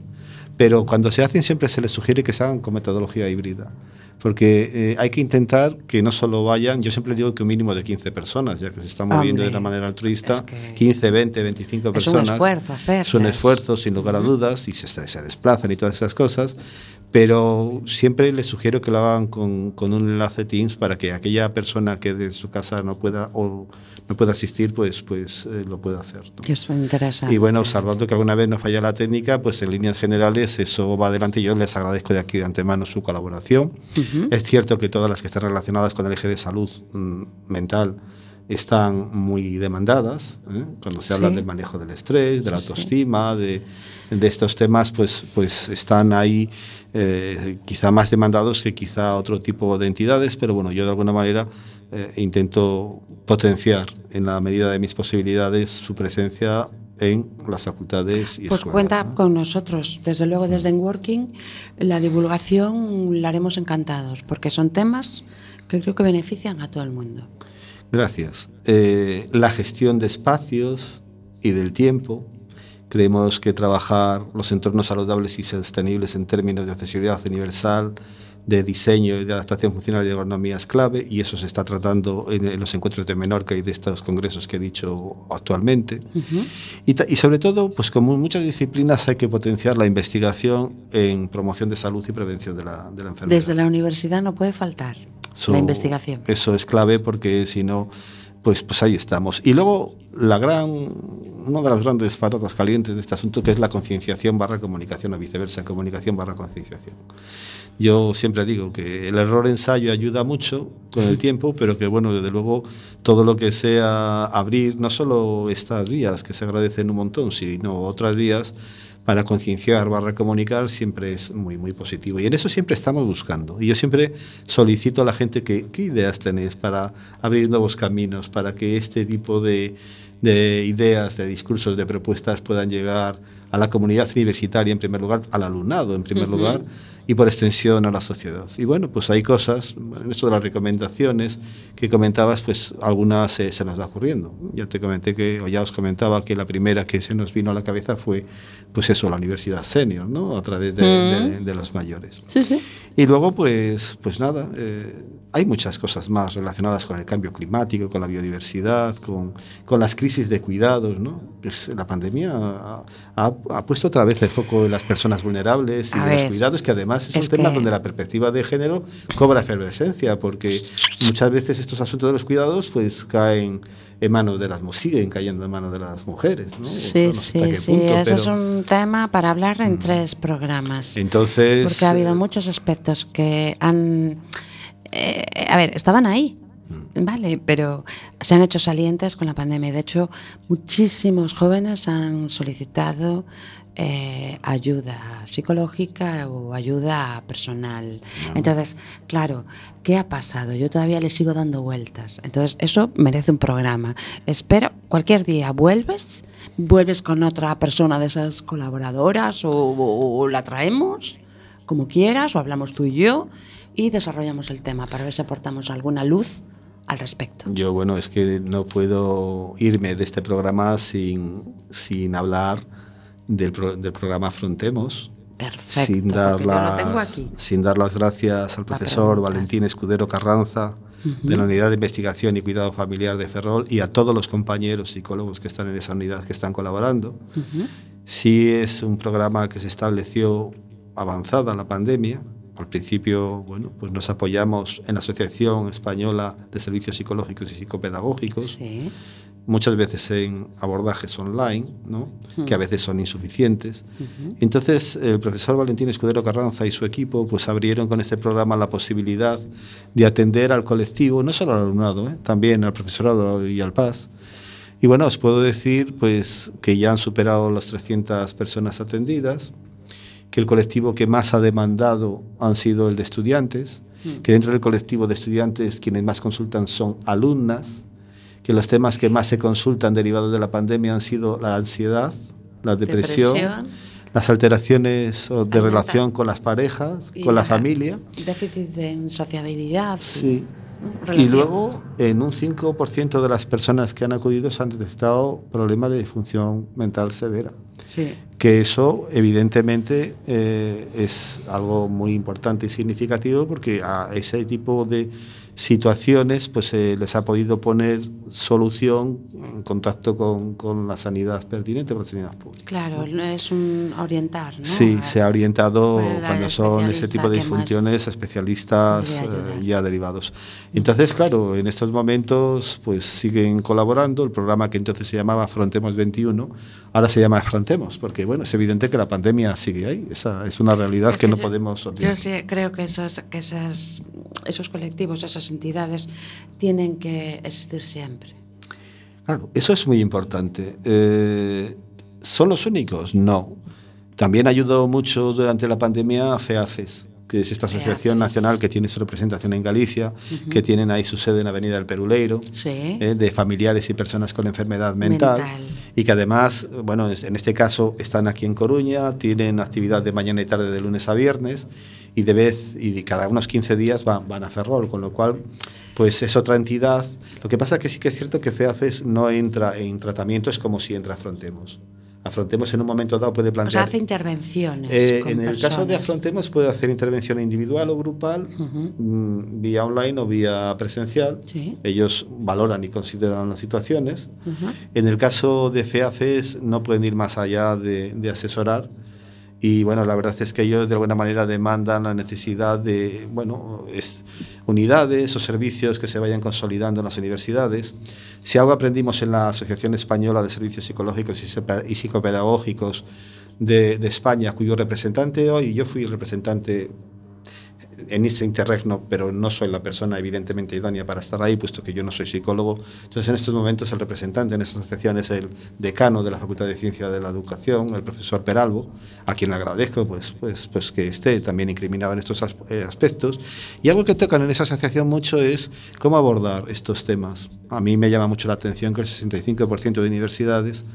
Pero cuando se hacen siempre se les sugiere que se hagan con metodología híbrida, porque eh, hay que intentar que no solo vayan, yo siempre digo que un mínimo de 15 personas, ya que se está moviendo de Hombre, una manera altruista, es que 15, 20, 25 es un personas. esfuerzo hacerlas. Es un esfuerzo, sin lugar a dudas, y se, se desplazan y todas esas cosas, pero siempre les sugiero que lo hagan con, con un enlace Teams para que aquella persona que de su casa no pueda o no pueda asistir, pues, pues eh, lo pueda hacer. ¿no? Que es interesante. Y bueno, salvando que alguna vez no falla la técnica, pues en líneas generales eso va adelante. Yo les agradezco de aquí de antemano su colaboración. Es cierto que todas las que están relacionadas con el eje de salud mm, mental están muy demandadas. ¿eh? Cuando se habla Sí. del manejo del estrés, de la autoestima, de, de estos temas, pues, pues están ahí eh, quizá más demandados que quizá otro tipo de entidades, pero bueno, yo de alguna manera eh, intento potenciar en la medida de mis posibilidades su presencia en las facultades y Pues escuelas, cuenta ¿no? con nosotros. Desde luego, desde Enworking, la divulgación la haremos encantados, porque son temas que creo que benefician a todo el mundo. Gracias. Eh, la gestión de espacios y del tiempo. Creemos que trabajar los entornos saludables y sostenibles en términos de accesibilidad universal, de diseño y de adaptación funcional y de ergonomía es clave y eso se está tratando en, los encuentros de Menorca y de estos congresos que he dicho actualmente. y, ta- y sobre todo, pues como en muchas disciplinas hay que potenciar la investigación en promoción de salud y prevención de la, de la enfermedad. Desde la universidad no puede faltar Eso- la investigación. Eso es clave porque si no, pues, pues ahí estamos. Y luego la gran, una de las grandes patatas calientes de este asunto que es la concienciación barra comunicación o viceversa, comunicación barra concienciación. Yo siempre digo que el error ensayo ayuda mucho con el (laughs) tiempo, pero que bueno, desde luego todo lo que sea abrir no solo estas vías que se agradecen un montón, sino otras vías para concienciar barra comunicar siempre es muy muy positivo. Y en eso siempre estamos buscando. Y yo siempre solicito a la gente que qué ideas tenéis para abrir nuevos caminos para que este tipo de, de ideas de discursos de propuestas puedan llegar a la comunidad universitaria en primer lugar al alumnado en primer lugar y por extensión a la sociedad. Y bueno, pues hay cosas, en esto de las recomendaciones que comentabas, pues algunas se, se nos va ocurriendo. Ya te comenté que, o ya os comentaba que la primera que se nos vino a la cabeza fue, pues eso, la universidad senior, ¿no? A través de, de- de los mayores. Sí, sí. Y luego, pues, pues nada, eh, hay muchas cosas más relacionadas con el cambio climático, con la biodiversidad, con, con las crisis de cuidados, ¿no? Pues la pandemia ha, ha- ha puesto otra vez el foco en las personas vulnerables y A de los ver, cuidados, que además es, es un tema donde la perspectiva de género cobra efervescencia, porque muchas veces estos asuntos de los cuidados, pues caen en manos de las siguen cayendo en manos de las mujeres, ¿no? O sea, Sí, no sé sí, qué sí. punto, Eso es pero- un tema para hablar en tres programas. Entonces, Porque ha habido eh, muchos aspectos que han... eh, a ver, estaban ahí, vale, pero se han hecho salientes con la pandemia. De hecho, muchísimos jóvenes han solicitado eh, ayuda psicológica o ayuda personal. Entonces, claro, ¿qué ha pasado? Yo todavía le sigo dando vueltas. Entonces, eso merece un programa. Espero, cualquier día vuelves, vuelves con otra persona de esas colaboradoras o, o- o la traemos, como quieras, o hablamos tú y yo y desarrollamos el tema para ver si aportamos alguna luz al respecto. Yo, bueno, es que no puedo irme de este programa sin, sin hablar del, pro- del programa Afrontemos. Perfecto. sin, dar las, aquí. sin dar las gracias al profesor. Valentín Escudero Carranza de la Unidad de Investigación y Cuidado Familiar de Ferrol y a todos los compañeros psicólogos que están en esa unidad que están colaborando. Sí es un programa que se estableció avanzada la pandemia. Al principio, bueno, pues nos apoyamos en la Asociación Española de Servicios Psicológicos y Psicopedagógicos, Sí. muchas veces en abordajes online, ¿no? Que a veces son insuficientes. Entonces, el profesor Valentín Escudero Carranza y su equipo pues abrieron con este programa la posibilidad de atender al colectivo, no solo al alumnado, ¿eh? también al profesorado y al PAS. Y bueno, os puedo decir pues que ya han superado las 300 personas atendidas, que el colectivo que más ha demandado han sido el de estudiantes, que dentro del colectivo de estudiantes quienes más consultan son alumnas, que los temas que más se consultan derivados de la pandemia han sido la ansiedad, la depresión, Depresión. las alteraciones de relación con las parejas, Y con la la- familia. Déficit en sociabilidad. Sí. Y Relación. luego, en un 5% de las personas que han acudido se han detectado problemas de disfunción mental severa. Que eso, evidentemente, eh, es algo muy importante y significativo porque a ese tipo de situaciones pues se les ha podido poner solución en contacto con, con la sanidad pertinente, con la sanidad pública. Claro, no es un orientar, ¿no? Sí, A- se ha orientado cuando son ese tipo de que disfunciones a especialistas eh, ya derivados. Entonces, claro, en estos momentos pues siguen colaborando. El programa que entonces se llamaba Afrontemos 21, ahora se llama Afrontemos, porque bueno, es evidente que la pandemia sigue ahí. Esa es una realidad Es que, no yo- podemos Yo sí creo que, esas, que esas, esos colectivos, esas entidades, tienen que existir siempre. Claro, eso es muy importante. Eh, ¿Son los únicos? No. También ayudó mucho durante la pandemia a FEAFES, que es esta asociación nacional que tiene su representación en Galicia, que tienen ahí su sede en la Avenida del Peruleiro, Sí. eh, de familiares y personas con enfermedad mental, Mental. y que además, bueno, es- en este caso están aquí en Coruña, tienen actividad de mañana y tarde de lunes a viernes, y de vez y de cada unos 15 días van, van a Ferrol, con lo cual pues es otra entidad. Lo que pasa que sí que es cierto que FEAFES no entra en tratamiento, es como si entra Afrontemos. Afrontemos en un momento dado puede O sea, plantear... hace intervenciones. Eh, con en el caso de personas. Afrontemos puede hacer intervención individual o grupal, Ujú. mm, vía online o vía presencial. Sí. Ellos valoran y consideran las situaciones. Ujú. En el caso de FEAFES no pueden ir más allá de, de asesorar y bueno, la verdad es que ellos de alguna manera demandan la necesidad de, bueno, es- unidades o servicios que se vayan consolidando en las universidades. Si algo aprendimos en la Asociación Española de Servicios Psicológicos y Psicopedagógicos de, de España, cuyo representante hoy, yo fui representante en ese interregno, pero no soy la persona evidentemente idónea para estar ahí, puesto que yo no soy psicólogo. Entonces, en estos momentos el representante en esta asociación es el decano de la Facultad de Ciencia de la Educación, el profesor Peralbo, a quien le agradezco pues, pues, pues que esté también incriminado en estos eh, aspectos. Y algo que tocan en esa asociación mucho es cómo abordar estos temas. A mí me llama mucho la atención que el 65% de universidades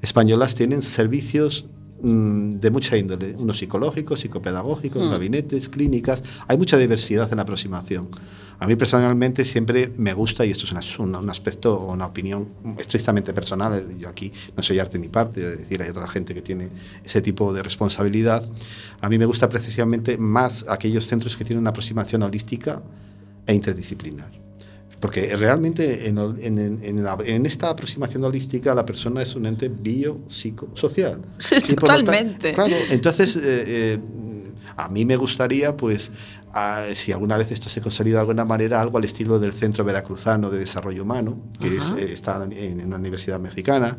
españolas tienen servicios de mucha índole, unos psicológicos, psicopedagógicos, Mm. gabinetes, clínicas, hay mucha diversidad en la aproximación. A mí personalmente siempre me gusta, y esto es una- un, un aspecto o una opinión estrictamente personal, eh, yo aquí no soy arte ni parte, es decir, hay otra gente que tiene ese tipo de responsabilidad, a mí me gusta precisamente más aquellos centros que tienen una aproximación holística e interdisciplinar. Porque realmente en, en- en- la- en esta aproximación holística la persona es un ente biopsicosocial. Sí, totalmente. Claro, entonces eh, eh, a mí me gustaría, pues, a- si alguna vez esto se consolida de alguna manera, algo al estilo del Centro Veracruzano de Desarrollo Humano, que es, eh, está en, en una universidad mexicana,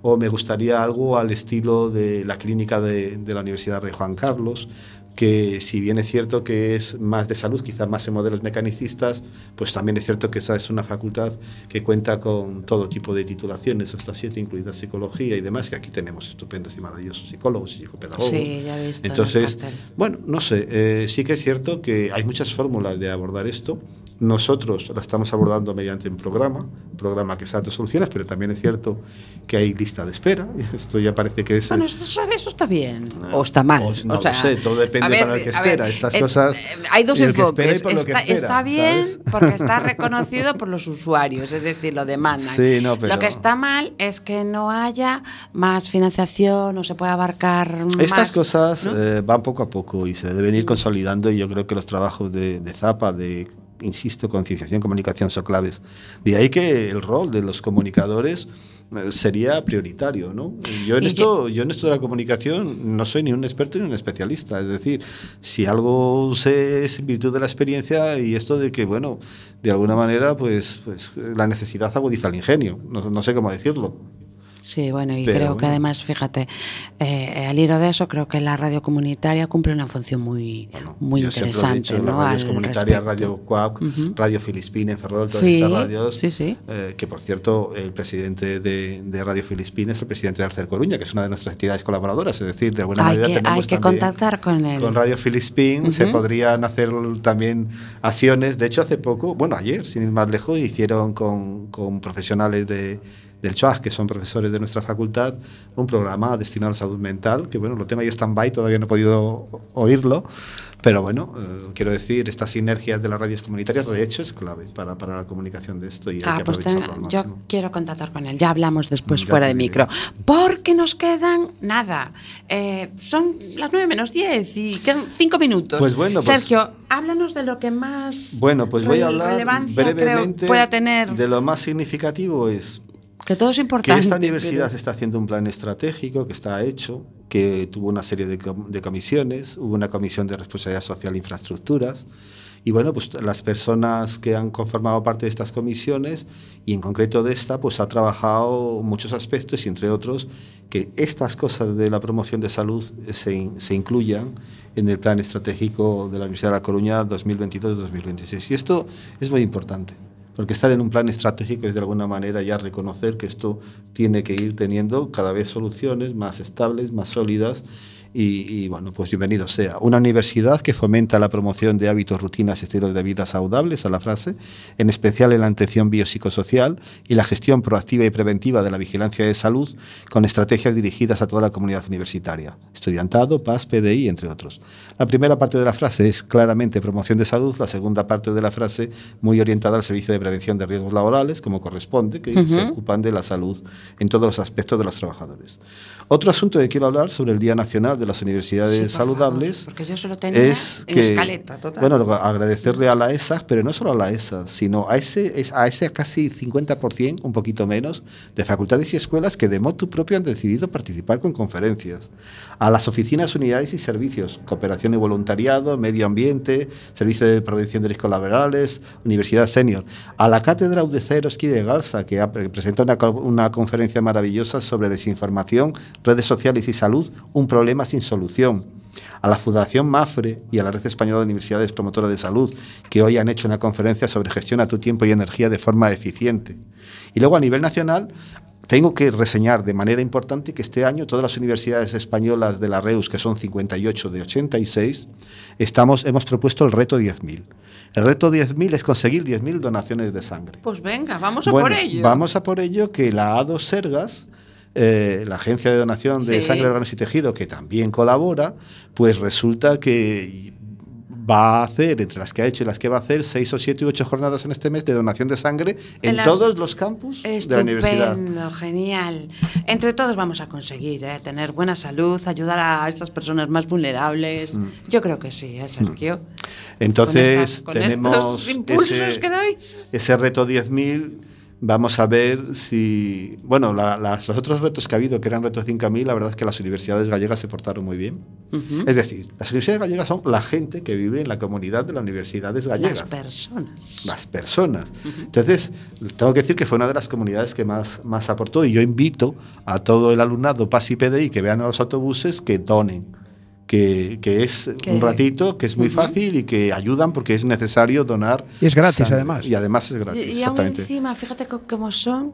o me gustaría algo al estilo de la clínica de, de la Universidad Rey Juan Carlos, que si bien es cierto que es más de salud, quizás más en modelos mecanicistas, pues también es cierto que esa es una facultad que cuenta con todo tipo de titulaciones, hasta siete, incluida psicología y demás, que aquí tenemos estupendos y maravillosos psicólogos y psicopedagogos. Sí, ya he visto Entonces, cartel. bueno, no sé, eh, sí que es cierto que hay muchas fórmulas de abordar esto. Nosotros la estamos abordando mediante un programa, un programa que dando soluciones, pero también es cierto que hay lista de espera. (laughs) Esto ya parece que es... Bueno, sabe, eso está bien o está mal. O- no o sea, lo sé, todo depende a ver, para el que a ver, espera. Estas eh, cosas. eh, hay dos espera enfoques. está, espera, está bien ¿sabes? porque está (laughs) reconocido por los usuarios, es decir, lo demandan. Sí, no, pero- Lo que está mal es que no haya más financiación o se pueda abarcar Estas más, cosas ¿no? eh, van poco a poco y se deben ir consolidando y yo creo que los trabajos de, de Zapa, de, insisto, concienciación, comunicación son claves. De ahí que el rol de los comunicadores sería prioritario, ¿no? Yo en Y esto, yo en esto de la comunicación no soy ni un experto ni un especialista. Es decir, si algo sé es en virtud de la experiencia y esto de que, bueno, de alguna manera, pues, pues la necesidad agudiza el ingenio. No, no sé cómo decirlo. Sí, bueno, y Pero creo que además, fíjate, eh, al hilo de eso, creo que la radio comunitaria cumple una función muy, Bueno, muy yo interesante. dicho, ¿no? las radios comunitarias. Radio Cuac, Ujú. Radio Filispina en Ferrol, todas Sí, estas radios. sí, sí. eh, que por cierto, el presidente de, de Radio Filispina es el presidente de Arcer Coruña, que es una de nuestras entidades colaboradoras. Es decir, de alguna Hay manera que, tenemos hay que también- contactar con él. Con Radio Filispín se podrían hacer también acciones. De hecho, hace poco, bueno, ayer, sin ir más lejos, hicieron con, con profesionales de, del CHUAS, que son profesores de nuestra facultad, un programa destinado a la salud mental, que bueno, lo tengo ahí stand-by, todavía no he podido oírlo. Pero bueno, eh, quiero decir, estas sinergias de las radios comunitarias, de hecho, es clave para, para la comunicación de esto y hay Ah, que pues aprovecharlo ten- al yo máximo. quiero contactar con él. Ya hablamos después Ya fuera de micro. Porque nos quedan nada. Eh, son las 9 menos 10 y quedan 5 minutos. Pues bueno, pues- Sergio, háblanos de lo que más Bueno, pues voy a hablar brevemente pueda tener. de lo más significativo es que todo es que importante. esta universidad pero- está haciendo un plan estratégico que está hecho, que tuvo una serie de, com- de comisiones, hubo una comisión de responsabilidad social e infraestructuras, y bueno, pues las personas que han conformado parte de estas comisiones, y en concreto de esta, pues ha trabajado muchos aspectos, y entre otros, que estas cosas de la promoción de salud se, in- se incluyan en el plan estratégico de la Universidad de La Coruña 2022-2026. Y esto es muy importante. Porque estar en un plan estratégico es de alguna manera ya reconocer que esto tiene que ir teniendo cada vez soluciones más estables, más sólidas. Y, y, bueno, pues bienvenido sea. Una universidad que fomenta la promoción de hábitos, rutinas y estilos de vida saludables, a la frase, en especial en la atención biopsicosocial y la gestión proactiva y preventiva de la vigilancia de salud, con estrategias dirigidas a toda la comunidad universitaria, estudiantado, PAS, PDI, entre otros. La primera parte de la frase es claramente promoción de salud, la segunda parte de la frase muy orientada al servicio de prevención de riesgos laborales, como corresponde, que se ocupan de la salud en todos los aspectos de los trabajadores. Otro asunto que quiero hablar sobre el Día Nacional de las Universidades Sí, Saludables favor, porque yo solo tenía es en que, escaleta, total. bueno, agradecerle a la ESA, pero no solo a la ESA, sino a ese, es- a ese casi 50%, un poquito menos, de facultades y escuelas que de motu propio han decidido participar con conferencias. A las oficinas, unidades y servicios, cooperación y voluntariado, medio ambiente, servicio de prevención de riesgos laborales, universidad senior. A la cátedra UDC Eroski de Garza, que ha pre- presentado una, una conferencia maravillosa sobre desinformación, redes sociales y salud, un problema sin solución a la Fundación MAFRE y a la Red Española de Universidades Promotora de Salud, que hoy han hecho una conferencia sobre gestión a tu tiempo y energía de forma eficiente. Y luego a nivel nacional, tengo que reseñar de manera importante que este año todas las universidades españolas de la REUS, que son 58 de 86, estamos, hemos propuesto el reto 10.000. El reto 10.000 es conseguir 10.000 donaciones de sangre. Pues venga, vamos a Bueno, por ello. Vamos a por ello que la A2 Sergas, eh, la agencia de donación de Sí. sangre, órganos y tejido, que también colabora, pues resulta que va a hacer, entre las que ha hecho y las que va a hacer, seis o siete u ocho jornadas en este mes de donación de sangre en, En las- todos los campus de la universidad. Genial. Entre todos vamos a conseguir ¿eh? tener buena salud, ayudar a estas personas más vulnerables. Mm. Yo creo que sí, ¿eh, Sergio. Entonces Con estas- con tenemos ese, que ese reto 10.000. Vamos a ver si. Bueno, la- las- los otros retos que ha habido, que eran retos 5.000, la verdad es que las universidades gallegas se portaron muy bien. Es decir, las universidades gallegas son la gente que vive en la comunidad de las universidades gallegas. Las personas. las personas. Entonces, tengo que decir que fue una de las comunidades que más, más aportó y yo invito a todo el alumnado PAS y PDI que vean a los autobuses que donen. Que, que es Que- un ratito, que es muy Ujú. fácil y que ayudan porque es necesario donar. Y es gratis, sangre. además. Y además es gratis, Y, y aún encima, fíjate cómo son,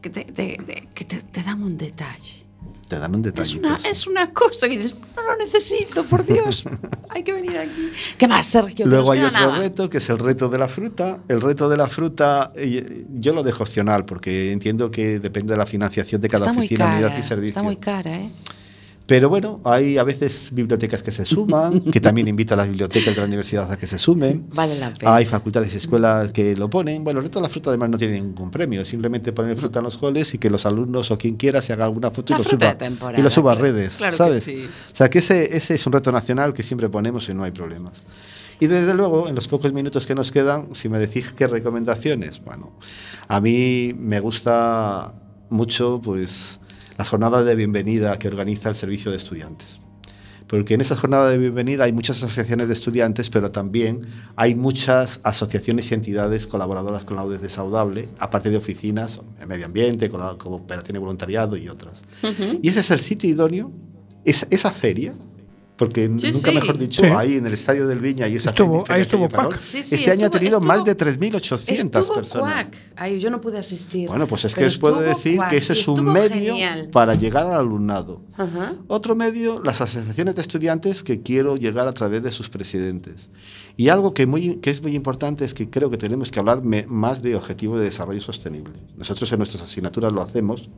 que te, te- te- que te- te dan un detalle. Te dan un Es detallito. una, es una cosa que dices, no lo necesito, por Dios. (laughs) Hay que venir aquí. ¿Qué más, Sergio? Luego hay otro nada. reto que es el reto de la fruta. El reto de la fruta eh, yo lo dejo opcional porque entiendo que depende de la financiación de cada Está oficina, cara, unidad y servicio. está muy cara, ¿eh? Pero bueno, hay a veces bibliotecas que se suman, (laughs) que también invito a las bibliotecas de la universidad a que se sumen. Vale la pena. Hay facultades y escuelas que lo ponen. Bueno, el reto de la fruta además no tiene ningún premio, simplemente poner fruta en los halls y que los alumnos o quien quiera se haga alguna foto La y lo suba, y lo suba a redes, Claro ¿sabes? sí. O sea, que ese, ese es un reto nacional que siempre ponemos y no hay problemas. Y desde luego, en los pocos minutos que nos quedan, si me decís qué recomendaciones, bueno, a mí me gusta mucho pues, las jornadas de bienvenida que organiza el Servicio de Estudiantes. Porque en esas jornadas de bienvenida hay muchas asociaciones de estudiantes, pero también hay muchas asociaciones y entidades colaboradoras con la UDES de Saudable, aparte de oficinas, en medio ambiente, con la cooperación y voluntariado y otras. Y ese es el sitio idóneo, esa, esa feria, porque Sí, nunca sí. mejor dicho, Sí. ahí en el estadio del Viña y esa Estuvo- ahí estuvo sí, este año ha estuvo- tenido más estuvo- de 3.800 Estuvo personas. Ay, yo no pude asistir. Bueno, pues es que os puedo estuvo decir Quack que ese es un estuvo medio genial. para llegar al alumnado. Ajá. Otro medio, las asociaciones de estudiantes que quiero llegar a través de sus presidentes. Y algo que, muy, que es muy importante es que creo que tenemos que hablar me- más de objetivo de desarrollo sostenible. Nosotros en nuestras asignaturas lo hacemos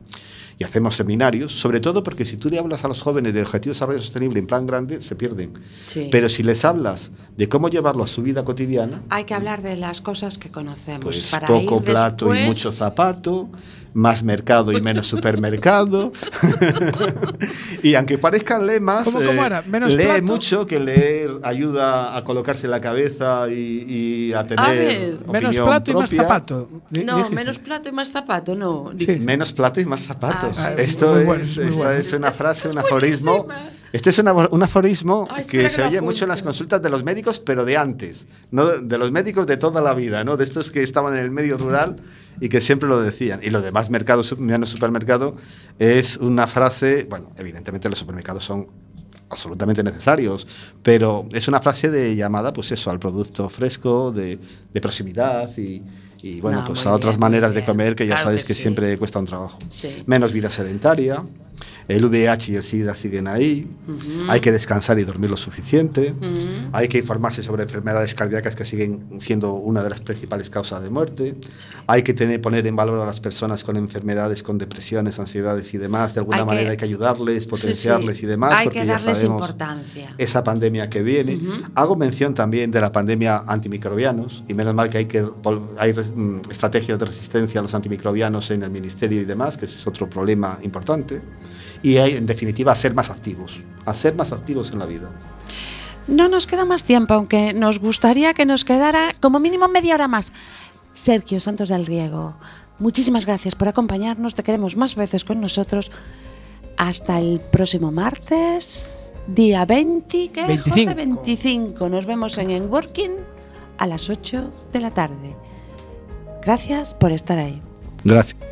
y hacemos seminarios, sobre todo porque si tú le hablas a los jóvenes de objetivo de desarrollo sostenible en plan grande, se pierden. Sí. Pero si les hablas de cómo llevarlo a su vida cotidiana, Hay que hablar de las cosas que conocemos. pues para poco ir plato y después- mucho zapato, más mercado y menos supermercado. (laughs) y aunque parezcan lemas, ¿Cómo- cómo era? ¿Menos lee plato? mucho, que leer ayuda a colocarse la cabeza y, y a tener ver, opinión Menos plato y más propia. zapato. No, dijiste. menos plato y más zapato, no. Sí. Menos plato y más zapatos. Ah. Esto es, bueno, es esta bueno. es una frase, un aforismo. buenísima. Este es una- un aforismo Ay, que se que oye mucho en las consultas de los médicos, pero de antes, no de los médicos de toda la vida, ¿no? De estos que estaban en el medio rural y que siempre lo decían. Y lo demás, mercado, menos supermercado, es una frase, bueno, evidentemente los supermercados son absolutamente necesarios, pero es una frase de llamada, pues eso, al producto fresco, de, de proximidad y, y, bueno, No, pues muy a otras bien, maneras de comer que ya Claro sabéis que que, sí. siempre cuesta un trabajo. Sí. Menos vida sedentaria, el VIH y el SIDA siguen ahí, hay que descansar y dormir lo suficiente, hay que informarse sobre enfermedades cardíacas que siguen siendo una de las principales causas de muerte, hay que tener, poner en valor a las personas con enfermedades, con depresiones, ansiedades y demás, de alguna Hay que- manera hay que ayudarles, potenciarles sí. y demás, Hay porque que ya darles sabemos importancia. esa pandemia que viene. Hago mención también de la pandemia antimicrobianos y menos mal que hay, que, hay mm, estrategias de resistencia a los antimicrobianos en el ministerio y demás, que ese es otro problema importante. Y hay, en definitiva, a ser más activos, a ser más activos en la vida. No nos queda más tiempo, aunque nos gustaría que nos quedara como mínimo media hora más. Sergio Santos del Riego, muchísimas gracias por acompañarnos. Te queremos más veces con nosotros. Hasta el próximo martes, día 20, ¿qué? 25. Jorge? 25. Nos vemos en Enworking a las 8 de la tarde. Gracias por estar ahí. Gracias.